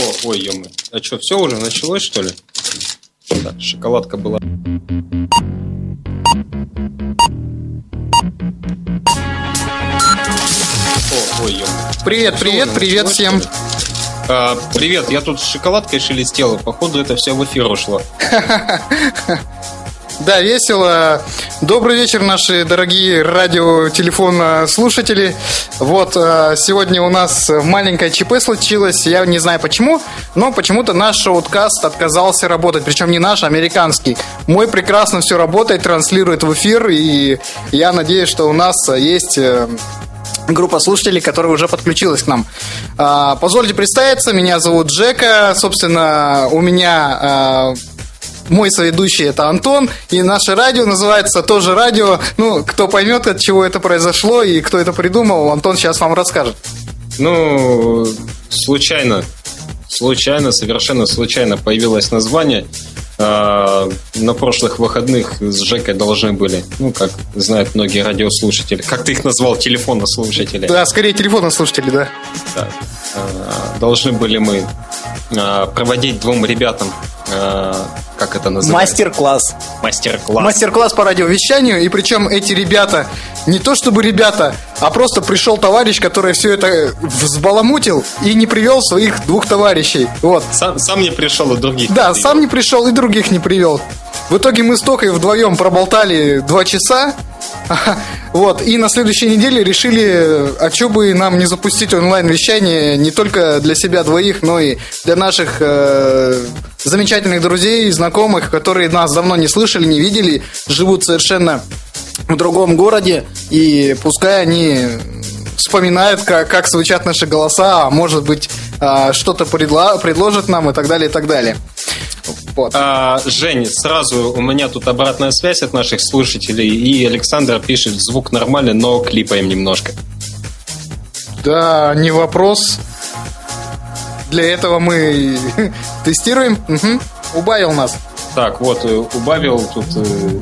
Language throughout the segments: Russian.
О, ой, ё А что, все уже началось, что ли? Так, шоколадка была. О, ой, ё Привет, привет, привет всем. А, привет, я тут с шоколадкой шелестел, походу это все в эфир ушло. Да, весело. Добрый вечер, наши дорогие радио-телефон слушатели. Вот, э, сегодня у нас маленькое ЧП случилось. Я не знаю почему, но почему-то наш шоуткаст отказался работать. Причем не наш, а американский. Мой прекрасно все работает, транслирует в эфир. И я надеюсь, что у нас есть э, группа слушателей, которая уже подключилась к нам. А, позвольте представиться, меня зовут Джека. Собственно, у меня мой соведущий это Антон, и наше радио называется тоже радио. Ну, кто поймет, от чего это произошло и кто это придумал, Антон сейчас вам расскажет. Ну, случайно, случайно, совершенно случайно появилось название. А, на прошлых выходных с Жекой должны были, ну, как знают многие радиослушатели. Как ты их назвал? Телефонослушатели. Да, скорее телефонослушатели, да. Да. А, должны были мы а, проводить двум ребятам как это называется? Мастер-класс. Мастер-класс. Мастер-класс по радиовещанию. И причем эти ребята, не то чтобы ребята, а просто пришел товарищ, который все это взбаламутил и не привел своих двух товарищей. Вот. Сам, сам не пришел, и других Да, не сам не пришел, и других не привел. В итоге мы с Токой вдвоем проболтали два часа. Вот, и на следующей неделе решили, а что бы нам не запустить онлайн-вещание не только для себя двоих, но и для наших э, замечательных друзей, знакомых, которые нас давно не слышали, не видели, живут совершенно в другом городе, и пускай они вспоминают, как, как звучат наши голоса, а может быть, а, что-то предло, предложат нам и так далее, и так далее. Вот. А, Жень, сразу у меня тут обратная связь от наших слушателей, и Александр пишет, звук нормальный, но клипаем немножко. Да, не вопрос. Для этого мы тестируем. Угу. Убавил нас. Так, вот, э, убавил тут э,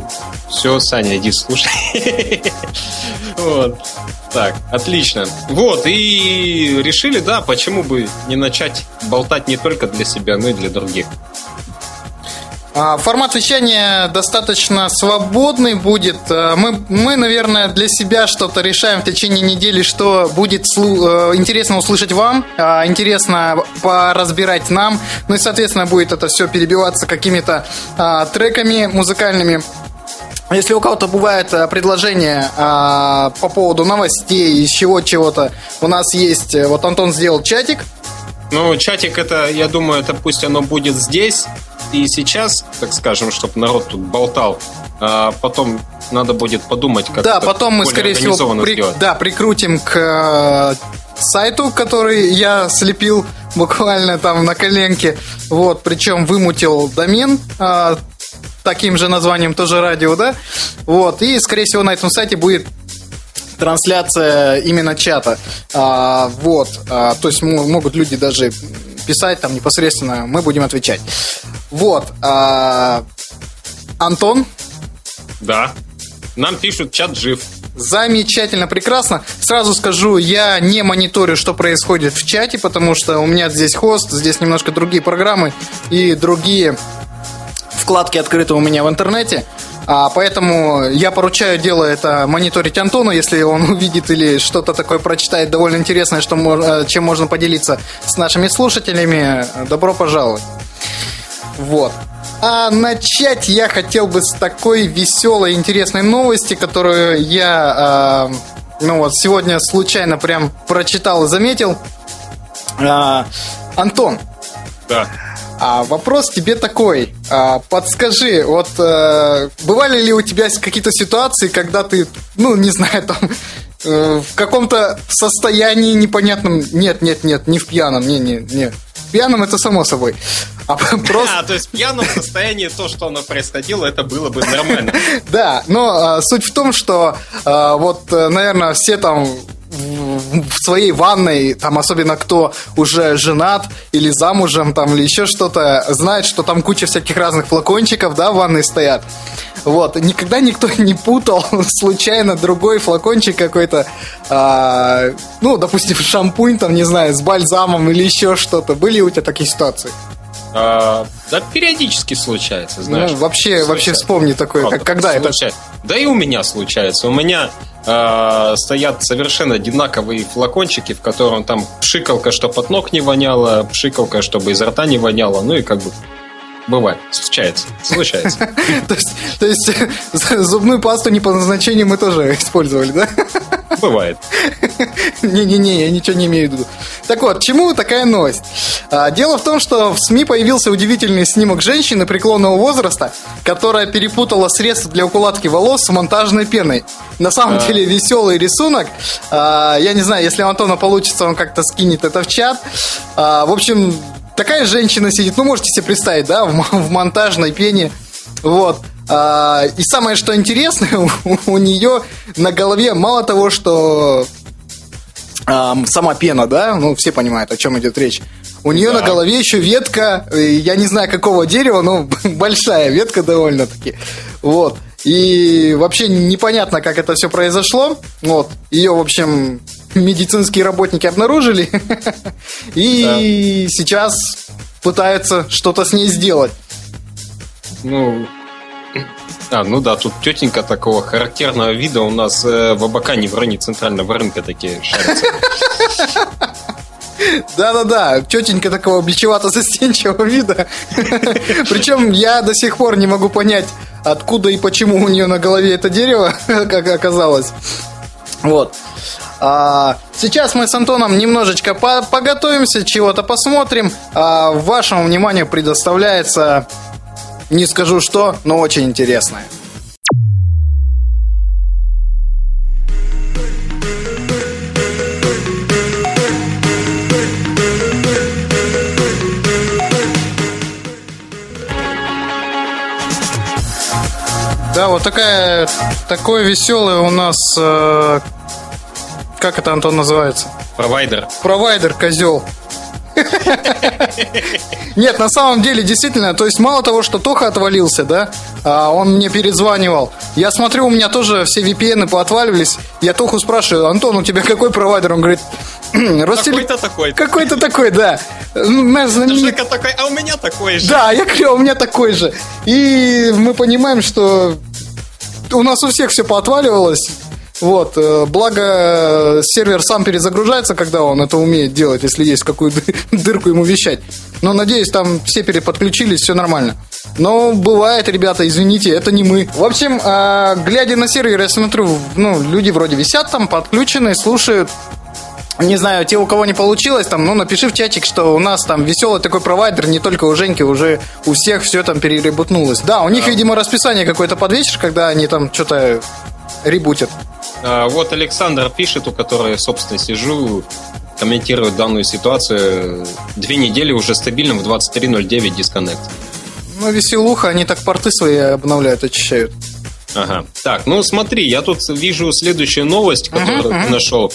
все, Саня, иди слушай. Вот. Так, отлично. Вот, и решили, да, почему бы не начать болтать не только для себя, но и для других. А, формат вещания достаточно свободный будет. А, мы, мы, наверное, для себя что-то решаем в течение недели, что будет э, интересно услышать вам, а, интересно поразбирать нам. Ну и, соответственно, будет это все перебиваться какими-то треками музыкальными. Если у кого-то бывает э, предложение по поводу новостей, из чего чего-то, у нас есть, э, вот Антон сделал чатик, ну, чатик это, я думаю, это пусть оно будет здесь и сейчас, так скажем, чтобы народ тут болтал. А потом надо будет подумать, как Да, потом мы, скорее всего, при, да, прикрутим к э, сайту, который я слепил буквально там на коленке. Вот, причем вымутил домен э, таким же названием, тоже радио, да. Вот, и, скорее всего, на этом сайте будет трансляция именно чата. А, вот. А, то есть могут люди даже писать там непосредственно, мы будем отвечать. Вот. А, Антон? Да. Нам пишут, чат жив. Замечательно, прекрасно. Сразу скажу, я не мониторю, что происходит в чате, потому что у меня здесь хост, здесь немножко другие программы и другие вкладки открыты у меня в интернете. А, поэтому я поручаю дело это мониторить Антону, если он увидит или что-то такое прочитает довольно интересное, что, э, чем можно поделиться с нашими слушателями. Добро пожаловать. Вот. А начать я хотел бы с такой веселой, интересной новости, которую я, э, ну вот, сегодня случайно прям прочитал и заметил. Э, Антон. Да. А вопрос тебе такой. А, подскажи, вот э, бывали ли у тебя какие-то ситуации, когда ты, ну, не знаю, там, э, в каком-то состоянии непонятном... Нет, нет, нет, не в пьяном, не, не, не. В пьяном это само собой. А, просто... а, то есть в пьяном состоянии то, что оно происходило, это было бы нормально. Да, но а, суть в том, что а, вот, э, наверное, все там в своей ванной, там особенно кто уже женат или замужем, там или еще что-то, знает, что там куча всяких разных флакончиков, да, в ванной стоят. Вот, никогда никто не путал случайно другой флакончик какой-то, а, ну, допустим, шампунь там, не знаю, с бальзамом или еще что-то. Были у тебя такие ситуации? А, да, периодически случается, знаешь. Ну, вообще, случается. вообще вспомни такое, Правда, как, когда случается. это... Да и у меня случается. У меня э, стоят совершенно одинаковые флакончики, в котором там пшикалка, чтобы от ног не воняло, пшикалка, чтобы из рта не воняло, ну и как бы Бывает, случается, случается. То есть, зубную пасту не по назначению мы тоже использовали, да? Бывает. Не-не-не, я ничего не имею в виду. Так вот, чему такая новость? А, дело в том, что в СМИ появился удивительный снимок женщины преклонного возраста, которая перепутала средства для укладки волос с монтажной пеной. На самом деле веселый рисунок. А, я не знаю, если у Антона получится, он как-то скинет это в чат. А, в общем, такая женщина сидит, ну, можете себе представить, да, в, в монтажной пене, вот. А, и самое, что интересное, у, у нее на голове мало того, что а, сама пена, да, ну, все понимают, о чем идет речь. У нее да. на голове еще ветка, э, я не знаю какого дерева, но большая ветка довольно-таки. Вот. И вообще непонятно, как это все произошло. Вот. Ее, в общем, медицинские работники обнаружили. И да. сейчас пытаются что-то с ней сделать. Ну, а, ну да, тут тетенька такого характерного вида у нас э, в Абакане в районе центрального рынка такие шарятся. Да-да-да, тетенька такого бичевато-застенчивого вида. Причем я до сих пор не могу понять, откуда и почему у нее на голове это дерево, как оказалось. Вот. А, сейчас мы с Антоном немножечко по поготовимся, чего-то посмотрим. А, вашему вниманию предоставляется, не скажу что, но очень интересное. Да, вот такая, такой веселый у нас э, как это, Антон, называется? Провайдер. Провайдер, козел. Нет, на самом деле, действительно, то есть мало того, что Тоха отвалился, да, а он мне перезванивал. Я смотрю, у меня тоже все VPN поотваливались. Я Тоху спрашиваю, Антон, у тебя какой провайдер? Он говорит, Ростеле... Какой-то такой. Какой-то такой, да. Наш знаменит... Такой, а у меня такой же. Да, я говорю, а у меня такой же. И мы понимаем, что у нас у всех все поотваливалось. Вот, э, благо сервер сам перезагружается, когда он это умеет делать, если есть какую дырку ему вещать. Но надеюсь, там все переподключились, все нормально. Но бывает, ребята, извините, это не мы. В общем, а, глядя на сервер, я смотрю, ну, люди вроде висят там, подключены, слушают. Не знаю, те, у кого не получилось, там, ну, напиши в чатик, что у нас там веселый такой провайдер, не только у Женьки, уже у всех все там переребутнулось. Да, у них, видимо, расписание какое-то под вечер, когда они там что-то ребутят. А, вот Александр пишет, у которого я, собственно, сижу, комментирует данную ситуацию. Две недели уже стабильно в 23.09 дисконнект. Ну, веселуха, они так порты свои обновляют, очищают. Ага. Так, ну смотри, я тут вижу следующую новость, которую uh-huh, uh-huh. ты нашел.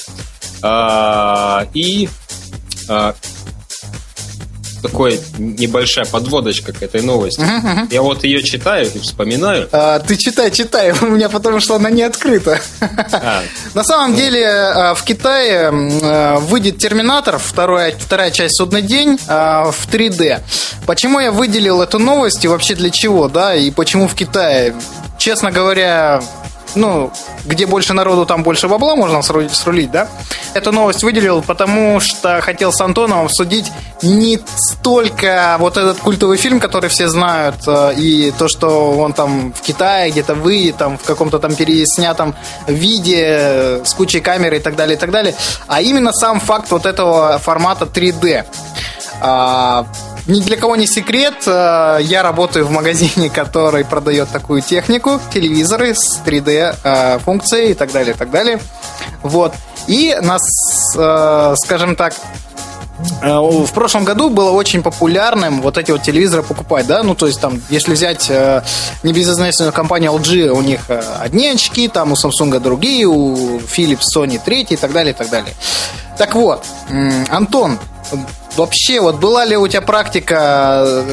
А, и а, такой небольшая подводочка к этой новости. Uh-huh, uh-huh. Я вот ее читаю и вспоминаю. А, ты читай, читай, у меня потому что она не открыта. А. На самом деле а, в Китае а, выйдет Терминатор, вторая, вторая часть «Судный день» в 3D. Почему я выделил эту новость и вообще для чего, да, и почему в Китае? Честно говоря, ну, где больше народу, там больше бабла можно срулить, да? Эту новость выделил, потому что хотел с Антоном обсудить не столько вот этот культовый фильм, который все знают, э, и то, что он там в Китае где-то вы, там в каком-то там переснятом виде с кучей камеры и так далее, и так далее, а именно сам факт вот этого формата 3D. Ни для кого не секрет, э, я работаю в магазине, который продает такую технику, телевизоры с 3D э, функцией и так далее, и так далее. Вот. И нас, э, скажем так, в прошлом году было очень популярным вот эти вот телевизоры покупать, да, ну то есть там, если взять небезызвестную компанию LG, у них одни очки, там у Samsung другие, у Philips, Sony третьи и так далее, и так далее. Так вот, Антон, Вообще, вот была ли у тебя практика,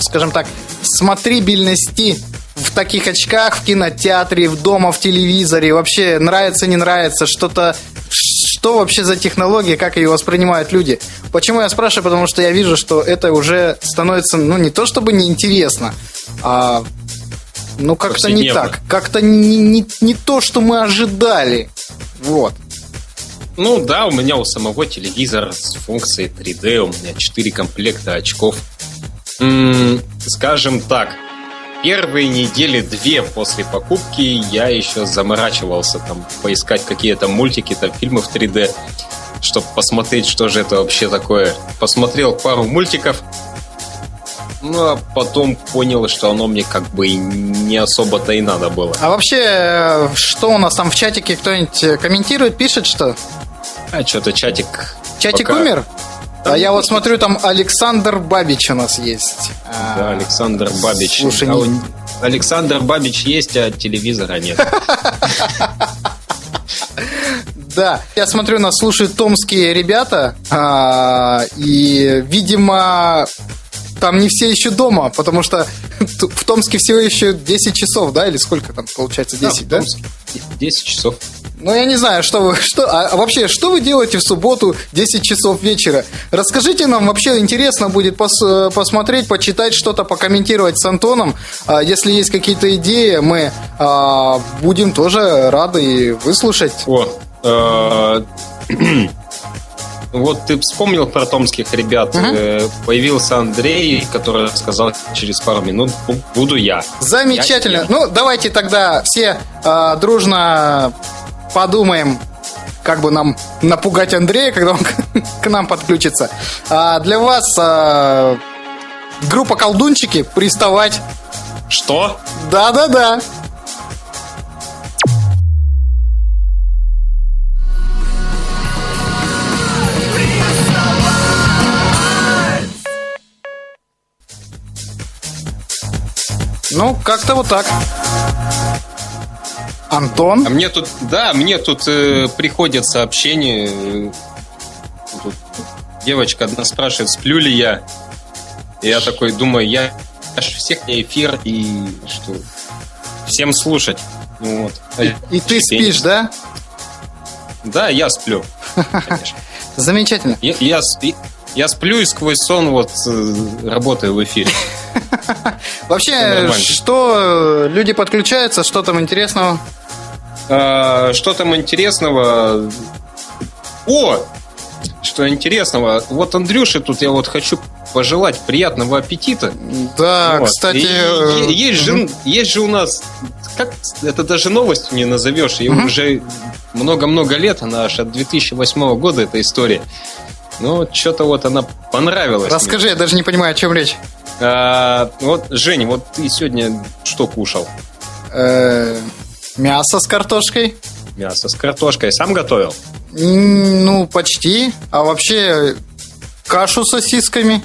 скажем так, смотрибельности в таких очках в кинотеатре, в дома, в телевизоре. Вообще нравится, не нравится, что-то что вообще за технология, как ее воспринимают люди. Почему я спрашиваю? Потому что я вижу, что это уже становится, ну, не то чтобы неинтересно, а ну, как-то не так. Как-то не, не, не то, что мы ожидали. Вот. Ну да, у меня у самого телевизор с функцией 3D, у меня 4 комплекта очков. М-м, скажем так, первые недели две после покупки я еще заморачивался там поискать какие-то мультики, там фильмы в 3D, чтобы посмотреть, что же это вообще такое. Посмотрел пару мультиков, ну, а потом понял, что оно мне как бы не особо-то и надо было. А вообще, что у нас там в чатике? Кто-нибудь комментирует, пишет что? А, что-то чатик... Чатик пока... умер? А я вот смотрю, там Александр Бабич у нас есть. Да, Александр Бабич. Слушай, а не... Александр Бабич есть, а телевизора нет. Да, я смотрю, нас слушают томские ребята, а, и, видимо, там не все еще дома, потому что в Томске всего еще 10 часов, да, или сколько там получается, 10, да? да? 10 часов. Ну, я не знаю, что вы, что, а, а вообще, что вы делаете в субботу 10 часов вечера? Расскажите нам, вообще интересно будет пос, посмотреть, почитать что-то, покомментировать с Антоном. А, если есть какие-то идеи, мы а, будем тоже рады выслушать. О, а, Вот ты вспомнил про томских ребят. Угу. Появился Андрей, который сказал через пару минут буду я. Замечательно. Я, ну, давайте тогда все э, дружно подумаем, как бы нам напугать Андрея, когда он к нам подключится. А для вас а, группа колдунчики приставать. Что? Да-да-да. Ну, как-то вот так. Антон? А мне тут, да, мне тут э, приходят сообщения. Тут девочка одна спрашивает, сплю ли я. И я такой думаю, я аж всех не эфир и что всем слушать. Ну, вот. И, и ты спишь, да? Да, я сплю. Замечательно. Я, я, я сплю и сквозь сон вот э, работаю в эфире. Вообще, что люди подключаются, что там интересного? А, что там интересного? О! Что интересного? Вот Андрюше тут я вот хочу пожелать приятного аппетита. Да, вот. кстати... И, э, есть, же, есть же у нас... Как это даже новостью не назовешь. И угу. уже много-много лет, она аж от 2008 года эта история. Ну, что-то вот она понравилась. Расскажи, мне. я даже не понимаю, о чем речь. А, вот, Жень, вот ты сегодня что кушал? Э, мясо с картошкой. Мясо с картошкой. Сам готовил? Ну, почти. А вообще кашу с сосисками.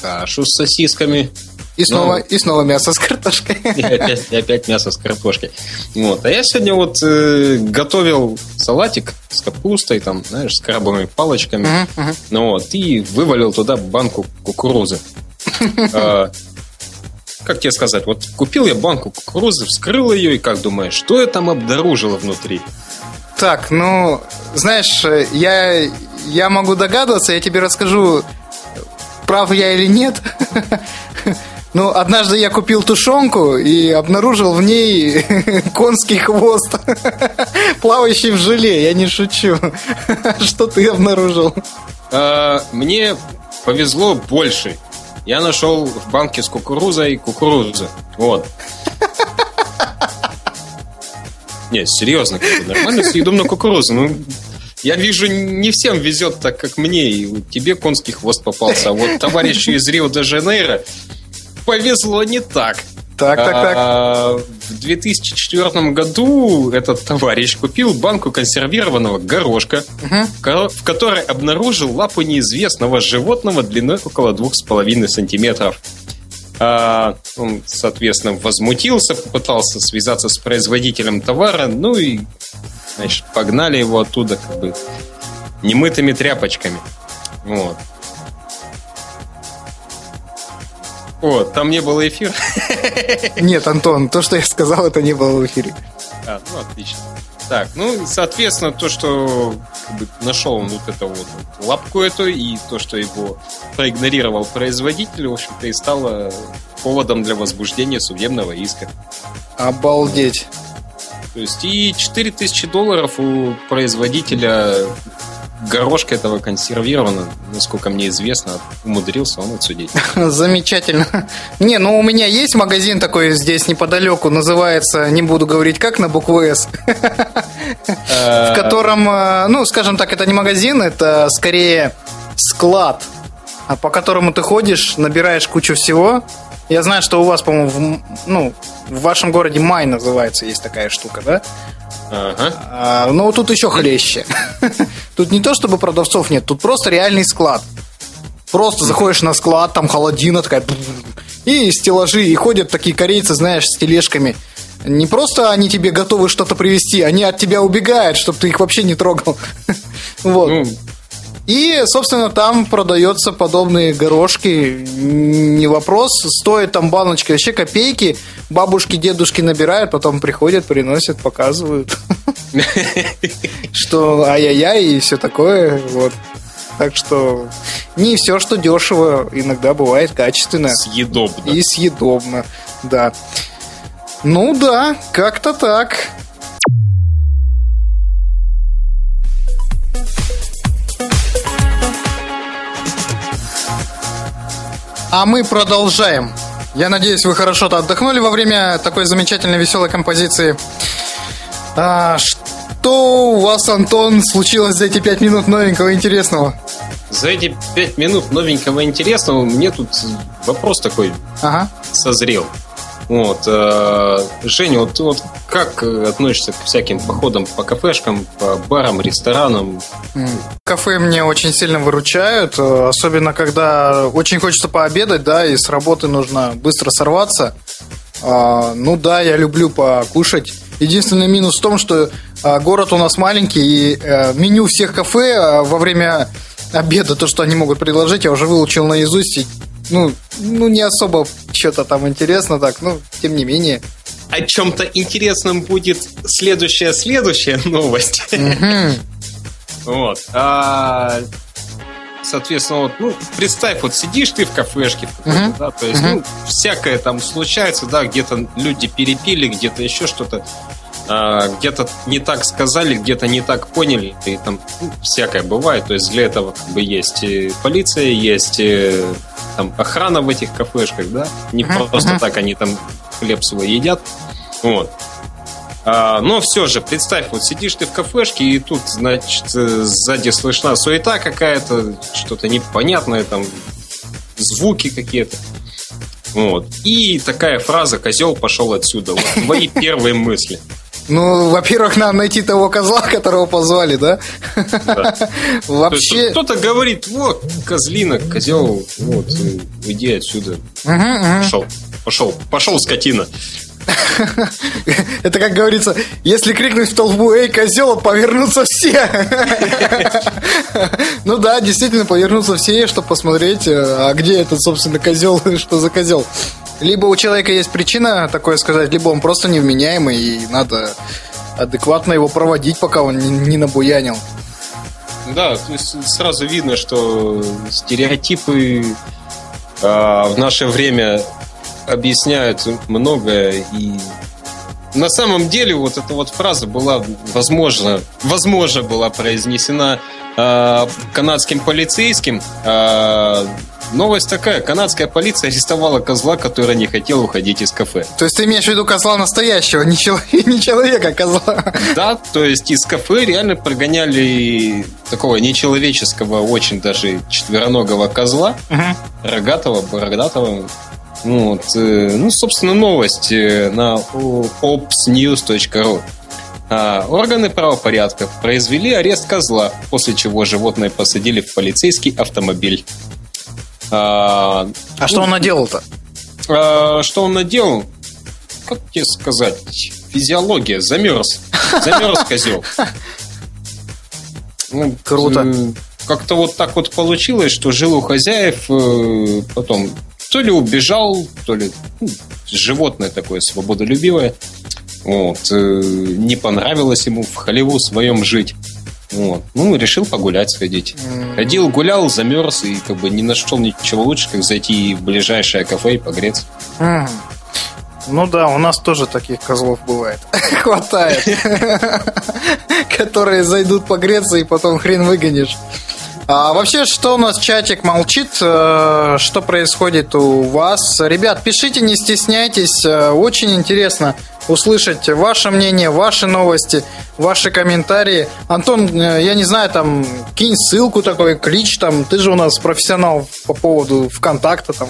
Кашу с сосисками. И снова, ну, и снова мясо с картошкой. И опять, и опять мясо с картошкой. Вот. А я сегодня вот э, готовил салатик с капустой, там, знаешь, с крабовыми палочками. Uh-huh, uh-huh. Ну вот, и вывалил туда банку кукурузы. А, как тебе сказать, вот купил я банку кукурузы, вскрыл ее, и как думаешь, что я там обнаружила внутри? Так, ну, знаешь, я, я могу догадываться, я тебе расскажу, прав я или нет. Ну, однажды я купил тушенку и обнаружил в ней конский хвост, плавающий в желе, я не шучу. Что ты обнаружил? А, мне повезло больше. Я нашел в банке с кукурузой кукурузу. Вот. Нет, серьезно, нормально съедом на кукурузу. Ну, я вижу, не всем везет так, как мне. И тебе конский хвост попался. А вот товарищу из Рио-де-Жанейро повезло не так. Так, так, так. А, в 2004 году этот товарищ купил банку консервированного горошка, угу. в которой обнаружил лапу неизвестного животного длиной около 2,5 сантиметров. А, он, соответственно, возмутился, попытался связаться с производителем товара, ну и, значит, погнали его оттуда как бы немытыми тряпочками. Вот. О, там не было эфира? Нет, Антон, то, что я сказал, это не было в эфире. А, ну отлично. Так, ну, соответственно, то, что как бы, нашел он вот эту вот лапку эту, и то, что его проигнорировал производитель, в общем-то, и стало поводом для возбуждения судебного иска. Обалдеть. То есть и 4000 долларов у производителя горошка этого консервировано, насколько мне известно, умудрился он отсудить. Замечательно. Не, ну у меня есть магазин такой здесь неподалеку, называется, не буду говорить как, на букву «С», в котором, э, ну, скажем так, это не магазин, это скорее склад, а по которому ты ходишь, набираешь кучу всего. Я знаю, что у вас, по-моему, ну, в вашем городе Май называется, есть такая штука, да? Ага. А, ну, тут еще хлеще. Тут не то, чтобы продавцов нет, тут просто реальный склад. Просто заходишь на склад, там холодина такая, и стеллажи, и ходят такие корейцы, знаешь, с тележками. Не просто они тебе готовы что-то привезти, они от тебя убегают, чтобы ты их вообще не трогал. Вот. Ну, И, собственно, там продается подобные горошки. Не вопрос. Стоит там баночка вообще копейки. Бабушки, дедушки набирают, потом приходят, приносят, показывают. Что ай-яй-яй и все такое. Вот. Так что не все, что дешево, иногда бывает качественно съедобно. и съедобно. Да. Ну да, как-то так. А мы продолжаем. Я надеюсь, вы хорошо-то отдохнули во время такой замечательной веселой композиции. А, что у вас, Антон, случилось за эти пять минут новенького интересного? За эти пять минут новенького интересного мне тут вопрос такой Ага. созрел. Вот, э, Женя, вот вот как э, относишься к всяким походам по кафешкам, по барам, ресторанам? Кафе мне очень сильно выручают, э, особенно когда очень хочется пообедать, да, и с работы нужно быстро сорваться. А, Ну да, я люблю покушать. Единственный минус в том, что а, город у нас маленький, и меню всех кафе а, во время обеда, то, что они могут предложить, я уже выучил наизусть. И, ну, ну, не особо что-то там интересно так, ну, тем не менее. О чем-то интересном будет следующая следующая новость. Вот. А, соответственно, вот, ну, представь, вот сидишь ты в кафешке, да, то есть, ну, всякое там случается, да, где-то люди перепили, где-то еще что-то, где-то не так сказали, где-то не так поняли, и там ну, всякое бывает, то есть для этого как бы есть и полиция, есть и, там охрана в этих кафешках, да, не Мгм, просто так они там хлеб свой едят, вот. А, но все же, представь, вот сидишь ты в кафешке, и тут, значит, сзади слышна суета какая-то, что-то непонятное, там, звуки какие-то. Вот. И такая фраза «козел пошел отсюда». Вот твои первые мысли. Ну, во-первых, надо найти того козла, которого позвали, да? Да. Вообще... кто-то говорит, вот, козлина, козел, вот, иди отсюда. Пошел, пошел, пошел, скотина. Это как говорится, если крикнуть в толпу «Эй, козел!», повернутся все. Ну да, действительно, повернутся все, чтобы посмотреть, э, а где этот, собственно, козел, что за козел. Либо у человека есть причина такое сказать, либо он просто невменяемый, и надо адекватно его проводить, пока он не, не набуянил. Да, то есть сразу видно, что стереотипы а, в наше время объясняют многое и на самом деле вот эта вот фраза была возможно, возможно была произнесена а, канадским полицейским. А, новость такая: канадская полиция арестовала козла, который не хотел уходить из кафе. То есть ты имеешь в виду козла настоящего, не, чело- не человека, а козла. Да, то есть из кафе реально прогоняли такого нечеловеческого, очень даже четвероногого козла, рогатого, бородатого. Ну, вот, э, ну, собственно, новость э, на opsnews.ru. А, органы правопорядка произвели арест козла, после чего животное посадили в полицейский автомобиль. А, А что он наделал-то? а, что он наделал? Как тебе сказать? Физиология. Замерз. Замерз козел. Ну, Круто. Как-то вот так вот получилось, что жил у хозяев, э, потом то ли убежал, то ли ну, животное такое свободолюбивое. Вот. Э, не понравилось ему в халеву своем жить. Вот. Ну, решил погулять, сходить. Ходил, гулял, замерз и как бы не нашел ничего лучше, как зайти в ближайшее кафе и погреться. Ну да, у нас тоже таких козлов бывает. Хватает. Которые зайдут погреться и потом хрен выгонишь. А вообще, что у нас чатик молчит? Э, что происходит у вас? Ребят, пишите, не стесняйтесь. Э, очень интересно услышать ваше мнение, ваши новости, ваши комментарии. Антон, э, я не знаю, там, кинь ссылку такой, клич там. Ты же у нас профессионал по поводу ВКонтакта там.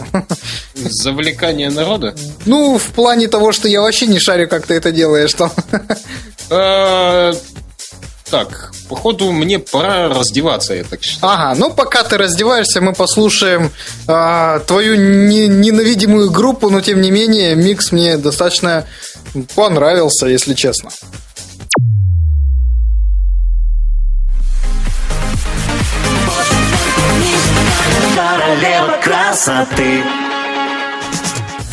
Завлекание народа? Ну, в плане того, что я вообще не шарю, как ты это делаешь там. Так, походу мне пора раздеваться, я так считаю. Ага, ну пока ты раздеваешься, мы послушаем а, твою не, ненавидимую группу, но тем не менее микс мне достаточно понравился, если честно. Королева красоты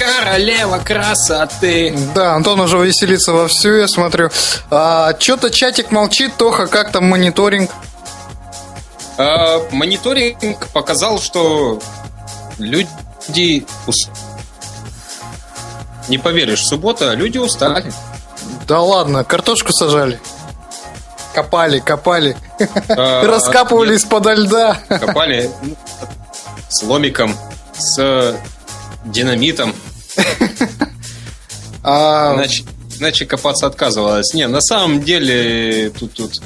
королева красоты. Да, Антон уже веселится вовсю, я смотрю. А, что-то чатик молчит, Тоха, как там мониторинг? А, мониторинг показал, что люди... Ус... Не поверишь, суббота, люди устали. Да ладно, картошку сажали. Копали, копали. А, Раскапывали из-под льда. Копали с ломиком, с динамитом. А, иначе, иначе копаться отказывалась. Не, на самом деле тут, тут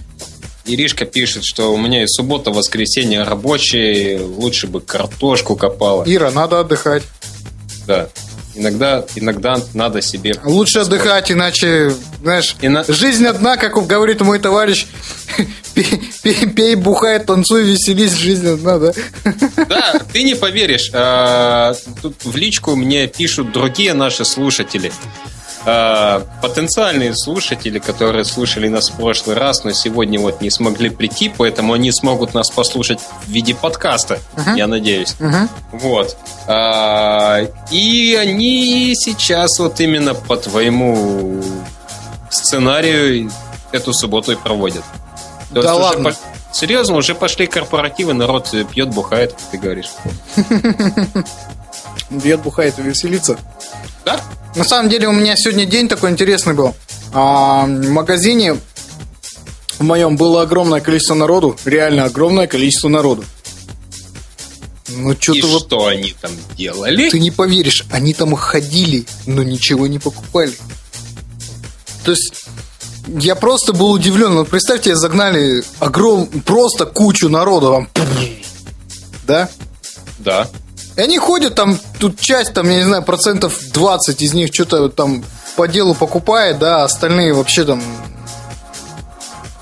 Иришка пишет, что у меня и суббота, воскресенье рабочие, лучше бы картошку копала. Ира, надо отдыхать. Да. Иногда, иногда надо себе... Лучше спать. отдыхать, иначе, знаешь, Ина... жизнь одна, как говорит мой товарищ, пей, пей, пей, бухай, танцуй, веселись, жизнь одна, да? Да, ты не поверишь. А, тут в личку мне пишут другие наши слушатели. А, потенциальные слушатели, которые слушали нас в прошлый раз, но сегодня вот не смогли прийти, поэтому они смогут нас послушать в виде подкаста, uh-huh. я надеюсь. Uh-huh. Вот. А, и они сейчас вот именно по твоему сценарию эту субботу и проводят. То да ладно. По... Серьезно, уже пошли корпоративы, народ пьет, бухает, как ты говоришь. Пьет, бухает и веселится. Да? На самом деле у меня сегодня день такой интересный был. А, в магазине в моем было огромное количество народу, реально огромное количество народу. Ну, что И вот... что они там делали? Ты не поверишь, они там ходили, но ничего не покупали. То есть я просто был удивлен. Вот представьте, загнали огром... просто кучу народу. Там... Да? Да. И они ходят там, тут часть, там, я не знаю, процентов 20 из них что-то там по делу покупает, да, а остальные вообще там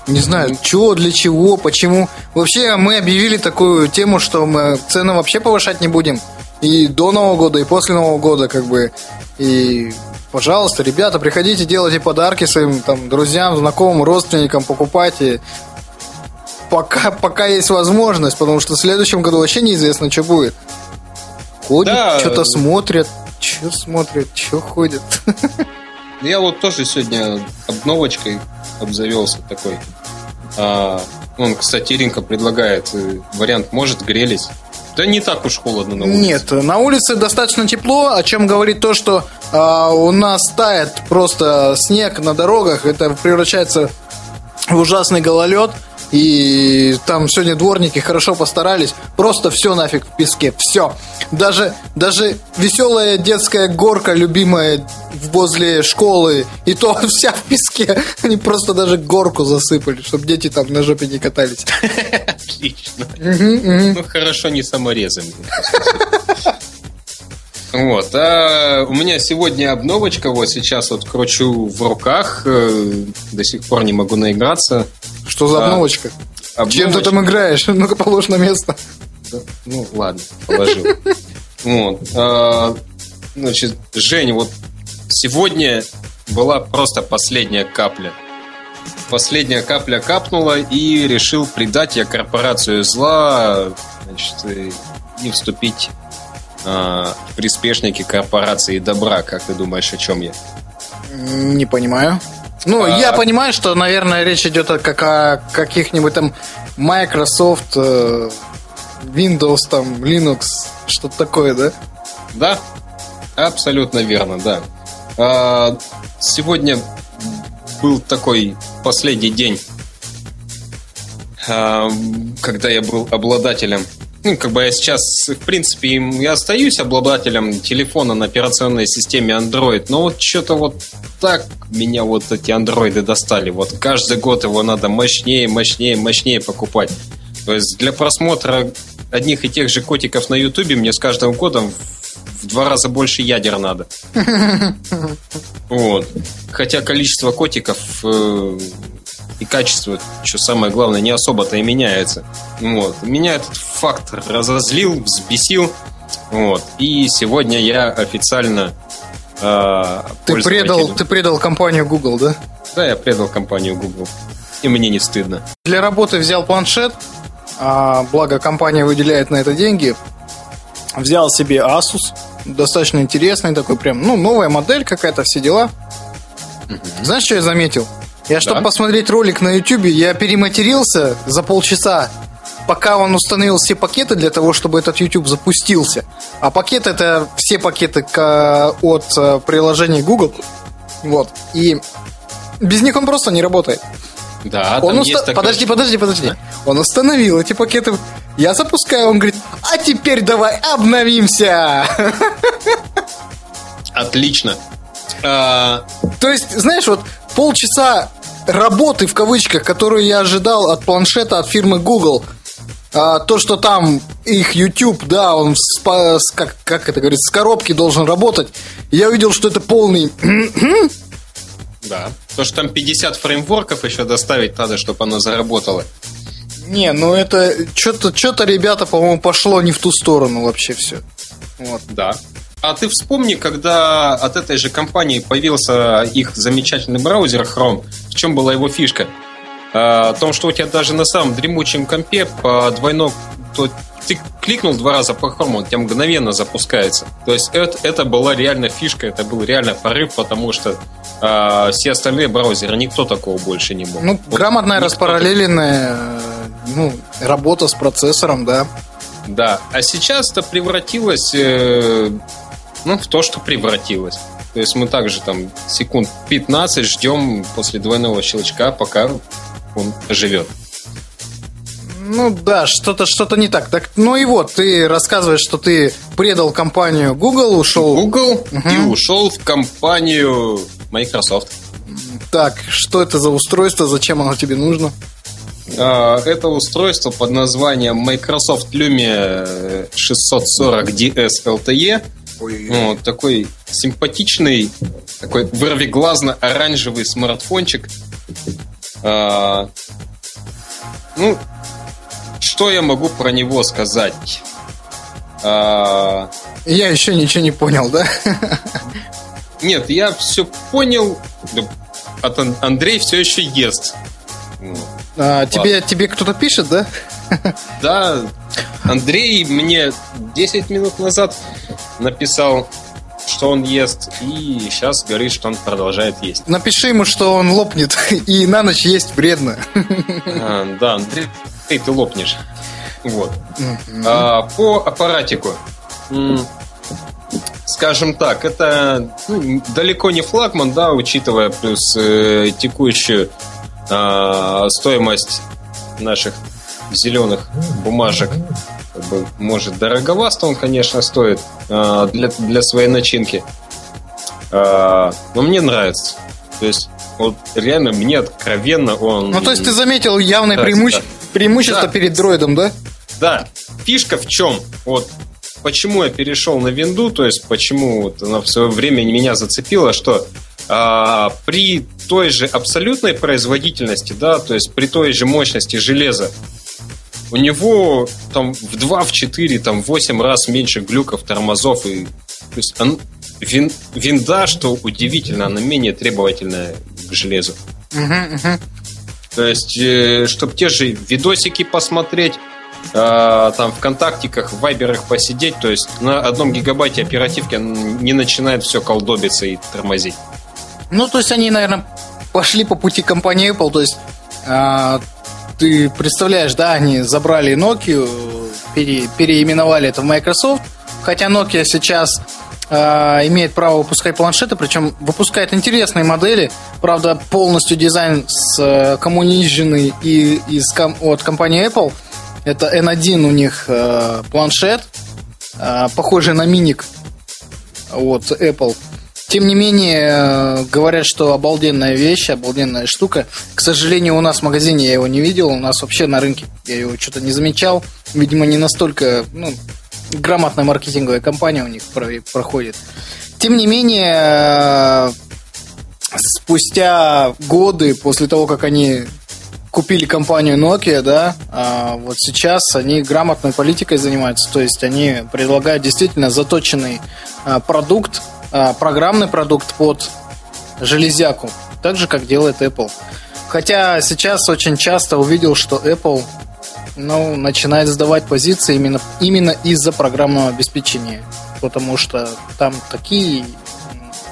не знаю, что, для чего, почему. Вообще, мы объявили такую тему, что мы цены вообще повышать не будем. И до Нового года, и после Нового года, как бы. И Пожалуйста, ребята, приходите, делайте подарки своим там, друзьям, знакомым, родственникам, покупайте. Пока, пока есть возможность, потому что в следующем году вообще неизвестно, что будет. Ходят, да. что-то смотрят, что смотрят, что ходят. Я вот тоже сегодня обновочкой обзавелся такой. А, он, кстати, Иринка предлагает э, вариант, может, грелись. Да не так уж холодно на улице. Нет, на улице достаточно тепло, о чем говорит то, что э, у нас тает просто снег на дорогах, это превращается в ужасный гололед. И там сегодня дворники хорошо постарались. Просто все нафиг в песке. Все. Даже, даже веселая детская горка, любимая возле школы, и то вся в песке. Они просто даже горку засыпали, чтобы дети там на жопе не катались. Отлично. Ну, хорошо, не саморезами. Вот, а у меня сегодня обновочка, вот сейчас вот кручу в руках, э, до сих пор не могу наиграться. Что за обновочка? А, обновочка. Чем ты там играешь? Ну-ка положь на место. Ну, ладно, положил. Вот. А, значит, Жень, вот сегодня была просто последняя капля. Последняя капля капнула и решил предать я корпорацию зла, значит, и вступить э, приспешники корпорации добра. Как ты думаешь, о чем я? Не понимаю. Ну, а... я понимаю, что, наверное, речь идет о, как о каких-нибудь там Microsoft, э, Windows, там, Linux, что-то такое, да? Да, абсолютно верно, да. А, сегодня был такой последний день, а, когда я был обладателем ну, как бы я сейчас, в принципе, я остаюсь обладателем телефона на операционной системе Android, но вот что-то вот так меня вот эти андроиды достали. Вот каждый год его надо мощнее, мощнее, мощнее покупать. То есть для просмотра одних и тех же котиков на Ютубе мне с каждым годом в два раза больше ядер надо. Вот. Хотя количество котиков э, и качество, что самое главное, не особо-то и меняется. Вот. Меня этот факт разозлил, взбесил. Вот. И сегодня я официально э, ты предал, ты предал компанию Google, да? Да, я предал компанию Google. И мне не стыдно. Для работы взял планшет, а, благо компания выделяет на это деньги. Взял себе Asus, достаточно интересный такой прям, ну, новая модель какая-то, все дела. Угу. Знаешь, что я заметил? Я, чтобы да? посмотреть ролик на YouTube, я перематерился за полчаса, пока он установил все пакеты для того, чтобы этот YouTube запустился. А пакет это все пакеты от э, приложения Google. Вот. И без них он просто не работает. Да, он уста... такой... Подожди, подожди, подожди. Он установил эти пакеты. Я запускаю, он говорит, а теперь давай обновимся. Отлично. А... То есть, знаешь, вот полчаса работы в кавычках, которую я ожидал от планшета от фирмы Google, а, то, что там их YouTube, да, он с, с, как, как это говорится, с коробки должен работать, я увидел, что это полный... Да. То, что там 50 фреймворков еще доставить надо, чтобы оно заработало. Не, ну это что-то, что-то, ребята, по-моему, пошло не в ту сторону вообще все. Вот. Да. А ты вспомни, когда от этой же компании появился их замечательный браузер Chrome, в чем была его фишка? А, о том, что у тебя даже на самом дремучем компе по двойной... То ты кликнул два раза по Chrome, он у тебя мгновенно запускается. То есть это, это была реально фишка, это был реально порыв, потому что а, все остальные браузеры, никто такого больше не мог. Ну, вот грамотная распараллеленная ну, работа с процессором, да. Да, а сейчас это превратилось э, ну, в то, что превратилось. То есть мы также там секунд 15 ждем после двойного щелчка, пока он живет. Ну да, что-то что-то не так. Так, ну и вот, ты рассказываешь, что ты предал компанию Google, ушел. Google угу. и ушел в компанию Microsoft. Так, что это за устройство, зачем оно тебе нужно? А, это устройство под названием Microsoft Lumia 640 DS LTE ну, вот такой симпатичный, такой вырвиглазно-оранжевый смартфончик. А, ну, что я могу про него сказать? А, я еще ничего не понял, да? Нет, я все понял. От Андрей все еще ест. А, тебе, тебе кто-то пишет, да? Да, Андрей мне 10 минут назад написал, что он ест, и сейчас говорит, что он продолжает есть. Напиши ему, что он лопнет, и на ночь есть вредно. А, да, Андрей, ты, ты лопнешь. Вот. А, по аппаратику. Скажем так, это ну, далеко не флагман, да, учитывая плюс э, текущую э, стоимость наших зеленых бумажек как бы, может, дороговасто он, конечно, стоит э, для, для своей начинки. Э, но мне нравится. То есть, вот реально, мне откровенно он... Ну, то есть, ты заметил явное преимуще... да. преимущество да. перед дроидом, да? Да. Фишка в чем? Вот почему я перешел на винду, то есть почему вот она в свое время меня зацепила, что а, при той же абсолютной производительности, да, то есть при той же мощности железа, у него там в 2, в 4, там в 8 раз меньше глюков, тормозов. И, то есть он, вин, винда, что удивительно, она менее требовательная к железу. Uh-huh, uh-huh. То есть, э, чтобы те же видосики посмотреть, э, там ВКонтактиках, в Вайберах посидеть, то есть на одном гигабайте оперативки не начинает все колдобиться и тормозить. Ну, то есть они, наверное, пошли по пути компании Apple, то есть э, ты представляешь, да, они забрали Nokia, пере, переименовали это в Microsoft, хотя Nokia сейчас э, имеет право выпускать планшеты, причем выпускает интересные модели, правда, полностью дизайн с э, коммунизженный и из, от компании Apple. Это N1 у них э, планшет, э, похожий на миник от Apple. Тем не менее, э, говорят, что обалденная вещь, обалденная штука. К сожалению, у нас в магазине я его не видел, у нас вообще на рынке я его что-то не замечал. Видимо, не настолько ну, грамотная маркетинговая кампания у них проходит. Тем не менее, э, спустя годы после того, как они купили компанию Nokia, да, а вот сейчас они грамотной политикой занимаются, то есть они предлагают действительно заточенный а, продукт, программный продукт под железяку, так же, как делает Apple. Хотя сейчас очень часто увидел, что Apple ну, начинает сдавать позиции именно, именно из-за программного обеспечения. Потому что там такие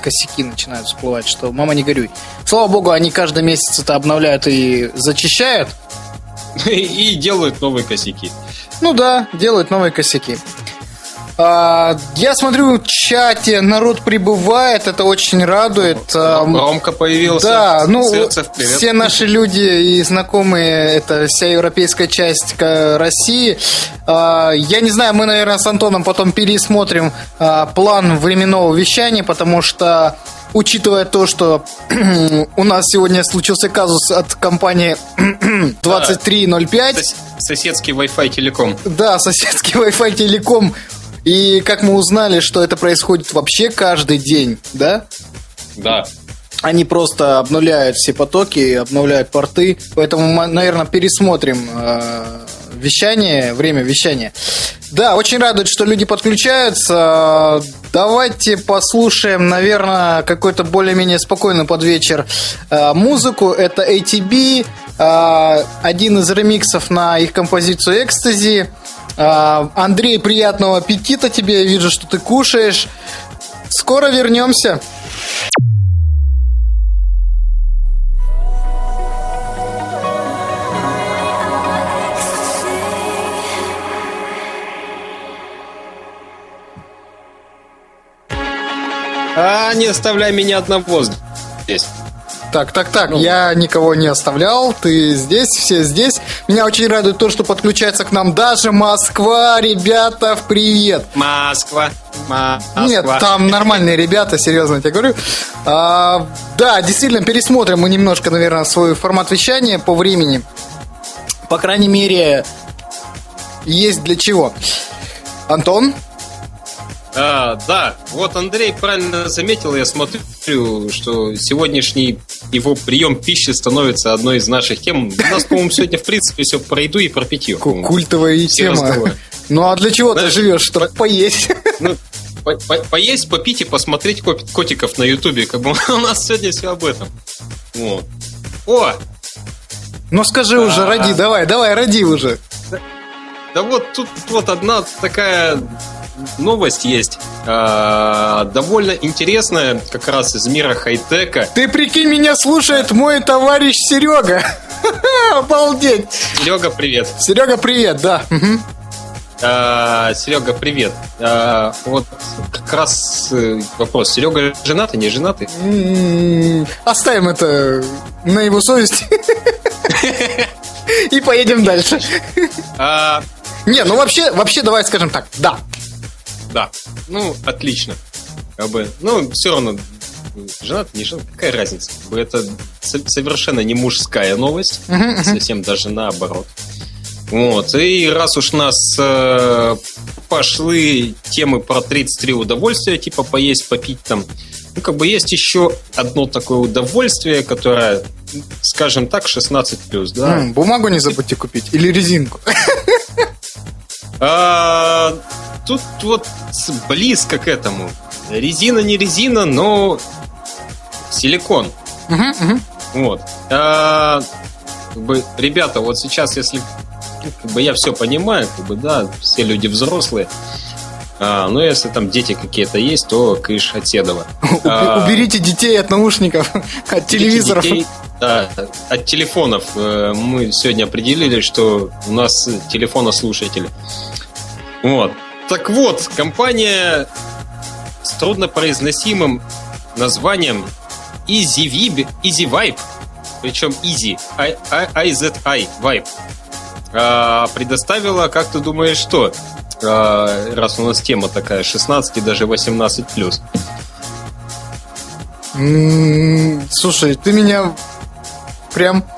косяки начинают всплывать, что мама не горюй. Слава богу, они каждый месяц это обновляют и зачищают. И делают новые косяки. Ну да, делают новые косяки. А, я смотрю, в чате народ прибывает, это очень радует. А, Ромка появился. Да, ну, Сердцев, все наши люди и знакомые, это вся европейская часть России. А, я не знаю, мы, наверное, с Антоном потом пересмотрим план временного вещания, потому что учитывая то, что у нас сегодня случился казус от компании 2305. Соседский Wi-Fi телеком. Да, соседский Wi-Fi телеком и как мы узнали, что это происходит вообще каждый день, да? Да. Они просто обнуляют все потоки, обновляют порты. Поэтому мы, наверное, пересмотрим э, вещание, время вещания. Да, очень радует, что люди подключаются. Давайте послушаем, наверное, какой-то более-менее спокойный под вечер э, музыку. Это ATB, э, один из ремиксов на их композицию «Экстази». А, Андрей, приятного аппетита тебе. Я вижу, что ты кушаешь. Скоро вернемся. А, не оставляй меня одного здесь. Так, так, так, ну. я никого не оставлял, ты здесь, все здесь. Меня очень радует то, что подключается к нам даже Москва, ребята, привет. Москва, Москва. Нет, там нормальные ребята, серьезно тебе говорю. А, да, действительно, пересмотрим мы немножко, наверное, свой формат вещания по времени. По крайней мере, есть для чего. Антон? А, да, вот Андрей правильно заметил, я смотрю, что сегодняшний его прием пищи становится одной из наших тем. У нас, по-моему, сегодня, в принципе, все про еду и про питье. Культовая все тема. Разговоры. Ну а для чего Знаешь, ты живешь? Чтобы поесть. Ну, по по поесть, попить и посмотреть котиков на Ютубе. Как бы у нас сегодня все об этом. Вот. О! Ну скажи уже, а. роди, давай, давай, роди уже. Да вот тут вот одна такая новость есть. Э, довольно интересная, как раз из мира хай-тека. Ты прикинь, меня слушает мой товарищ Серега. Обалдеть. Серега, привет. Серега, привет, да. А, Серега, привет. А, вот как раз э, вопрос. Серега женатый, не женатый? М-м-м, оставим это на его совести. И поедем дальше. Не, ну вообще, вообще давай скажем так, да, да. Ну, отлично. Как бы, ну, все равно, женат, не женат, какая разница? Как бы это совершенно не мужская новость, совсем даже наоборот. Вот, и раз уж у нас э, пошли темы про 33 удовольствия, типа поесть, попить там, ну, как бы есть еще одно такое удовольствие, которое, скажем так, 16 плюс, да. Mm, бумагу не забудьте купить или резинку. А, тут вот близко к этому. Резина не резина, но силикон. Угу, угу. Вот. А, как бы, ребята, вот сейчас, если как бы я все понимаю, как бы, да, все люди взрослые. А, но если там дети какие-то есть, то кыш от Седова. Уберите детей от наушников, от телевизоров. Детей, да, от телефонов. Э, мы сегодня определили, что у нас телефонослушатели. Вот. Так вот, компания с труднопроизносимым названием Easy Vibe, Easy Vibe, причем Easy, IZI Vibe, а, предоставила, как ты думаешь, что? А, раз у нас тема такая 16 и даже 18 плюс. Слушай, ты меня прям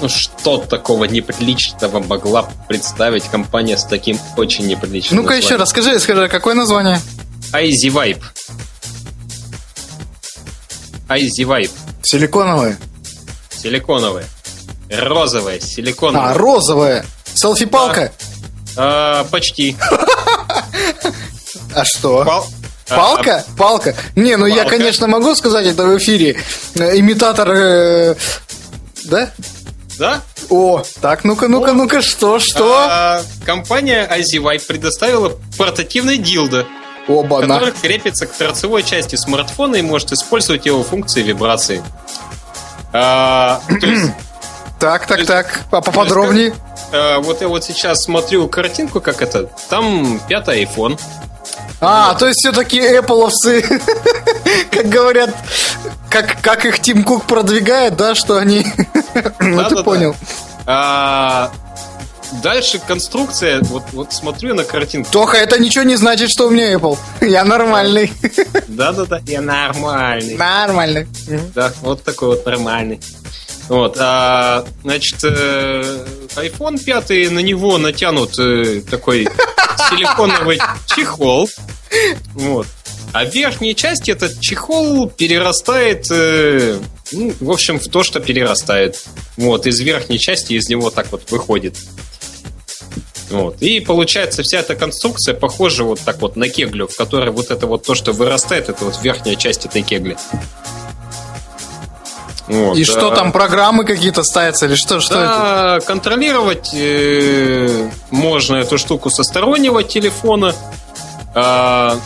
ну, что такого неприличного могла представить компания с таким очень неприличным Ну-ка еще раз, скажи, скажи, какое название? Айзи Vibe. Айзи Vibe. Силиконовые? Силиконовые. Розовая, силиконовая. А, розовая. Селфи-палка? Да. А, почти. А что? Пал... Палка? А, Палка? Не, ну Палка. я, конечно, могу сказать это в эфире. Э, имитатор... Э, да? Да? О, так, ну-ка, ну-ка, ну-ка, что, что? А, компания Azivite предоставила портативный дилдо, Оба который крепится к торцевой части смартфона и может использовать его функции вибрации. А, есть, так, так, есть, так, а поподробнее? Есть, а, вот я вот сейчас смотрю картинку, как это. Там пятый iPhone. А, то есть все-таки Apple как говорят, как, как их Тим Кук продвигает, да, что они... ну, ты понял. А, дальше конструкция, вот, вот смотрю на картинку. Тоха, это ничего не значит, что у меня Apple. Я нормальный. Да-да-да, я нормальный. Нормальный. Да, вот такой вот нормальный. Вот, а, значит, э, iPhone 5 на него натянут э, такой силиконовый чехол. Вот. А в верхней части этот чехол перерастает, э, ну, в общем, в то, что перерастает. Вот, из верхней части из него так вот выходит. Вот. И получается вся эта конструкция похожа вот так вот на кеглю, в которой вот это вот то, что вырастает, это вот верхняя часть этой кегли. Вот, и да. что там, программы какие-то ставятся или что? что да, это? контролировать э, можно эту штуку со стороннего телефона. Э,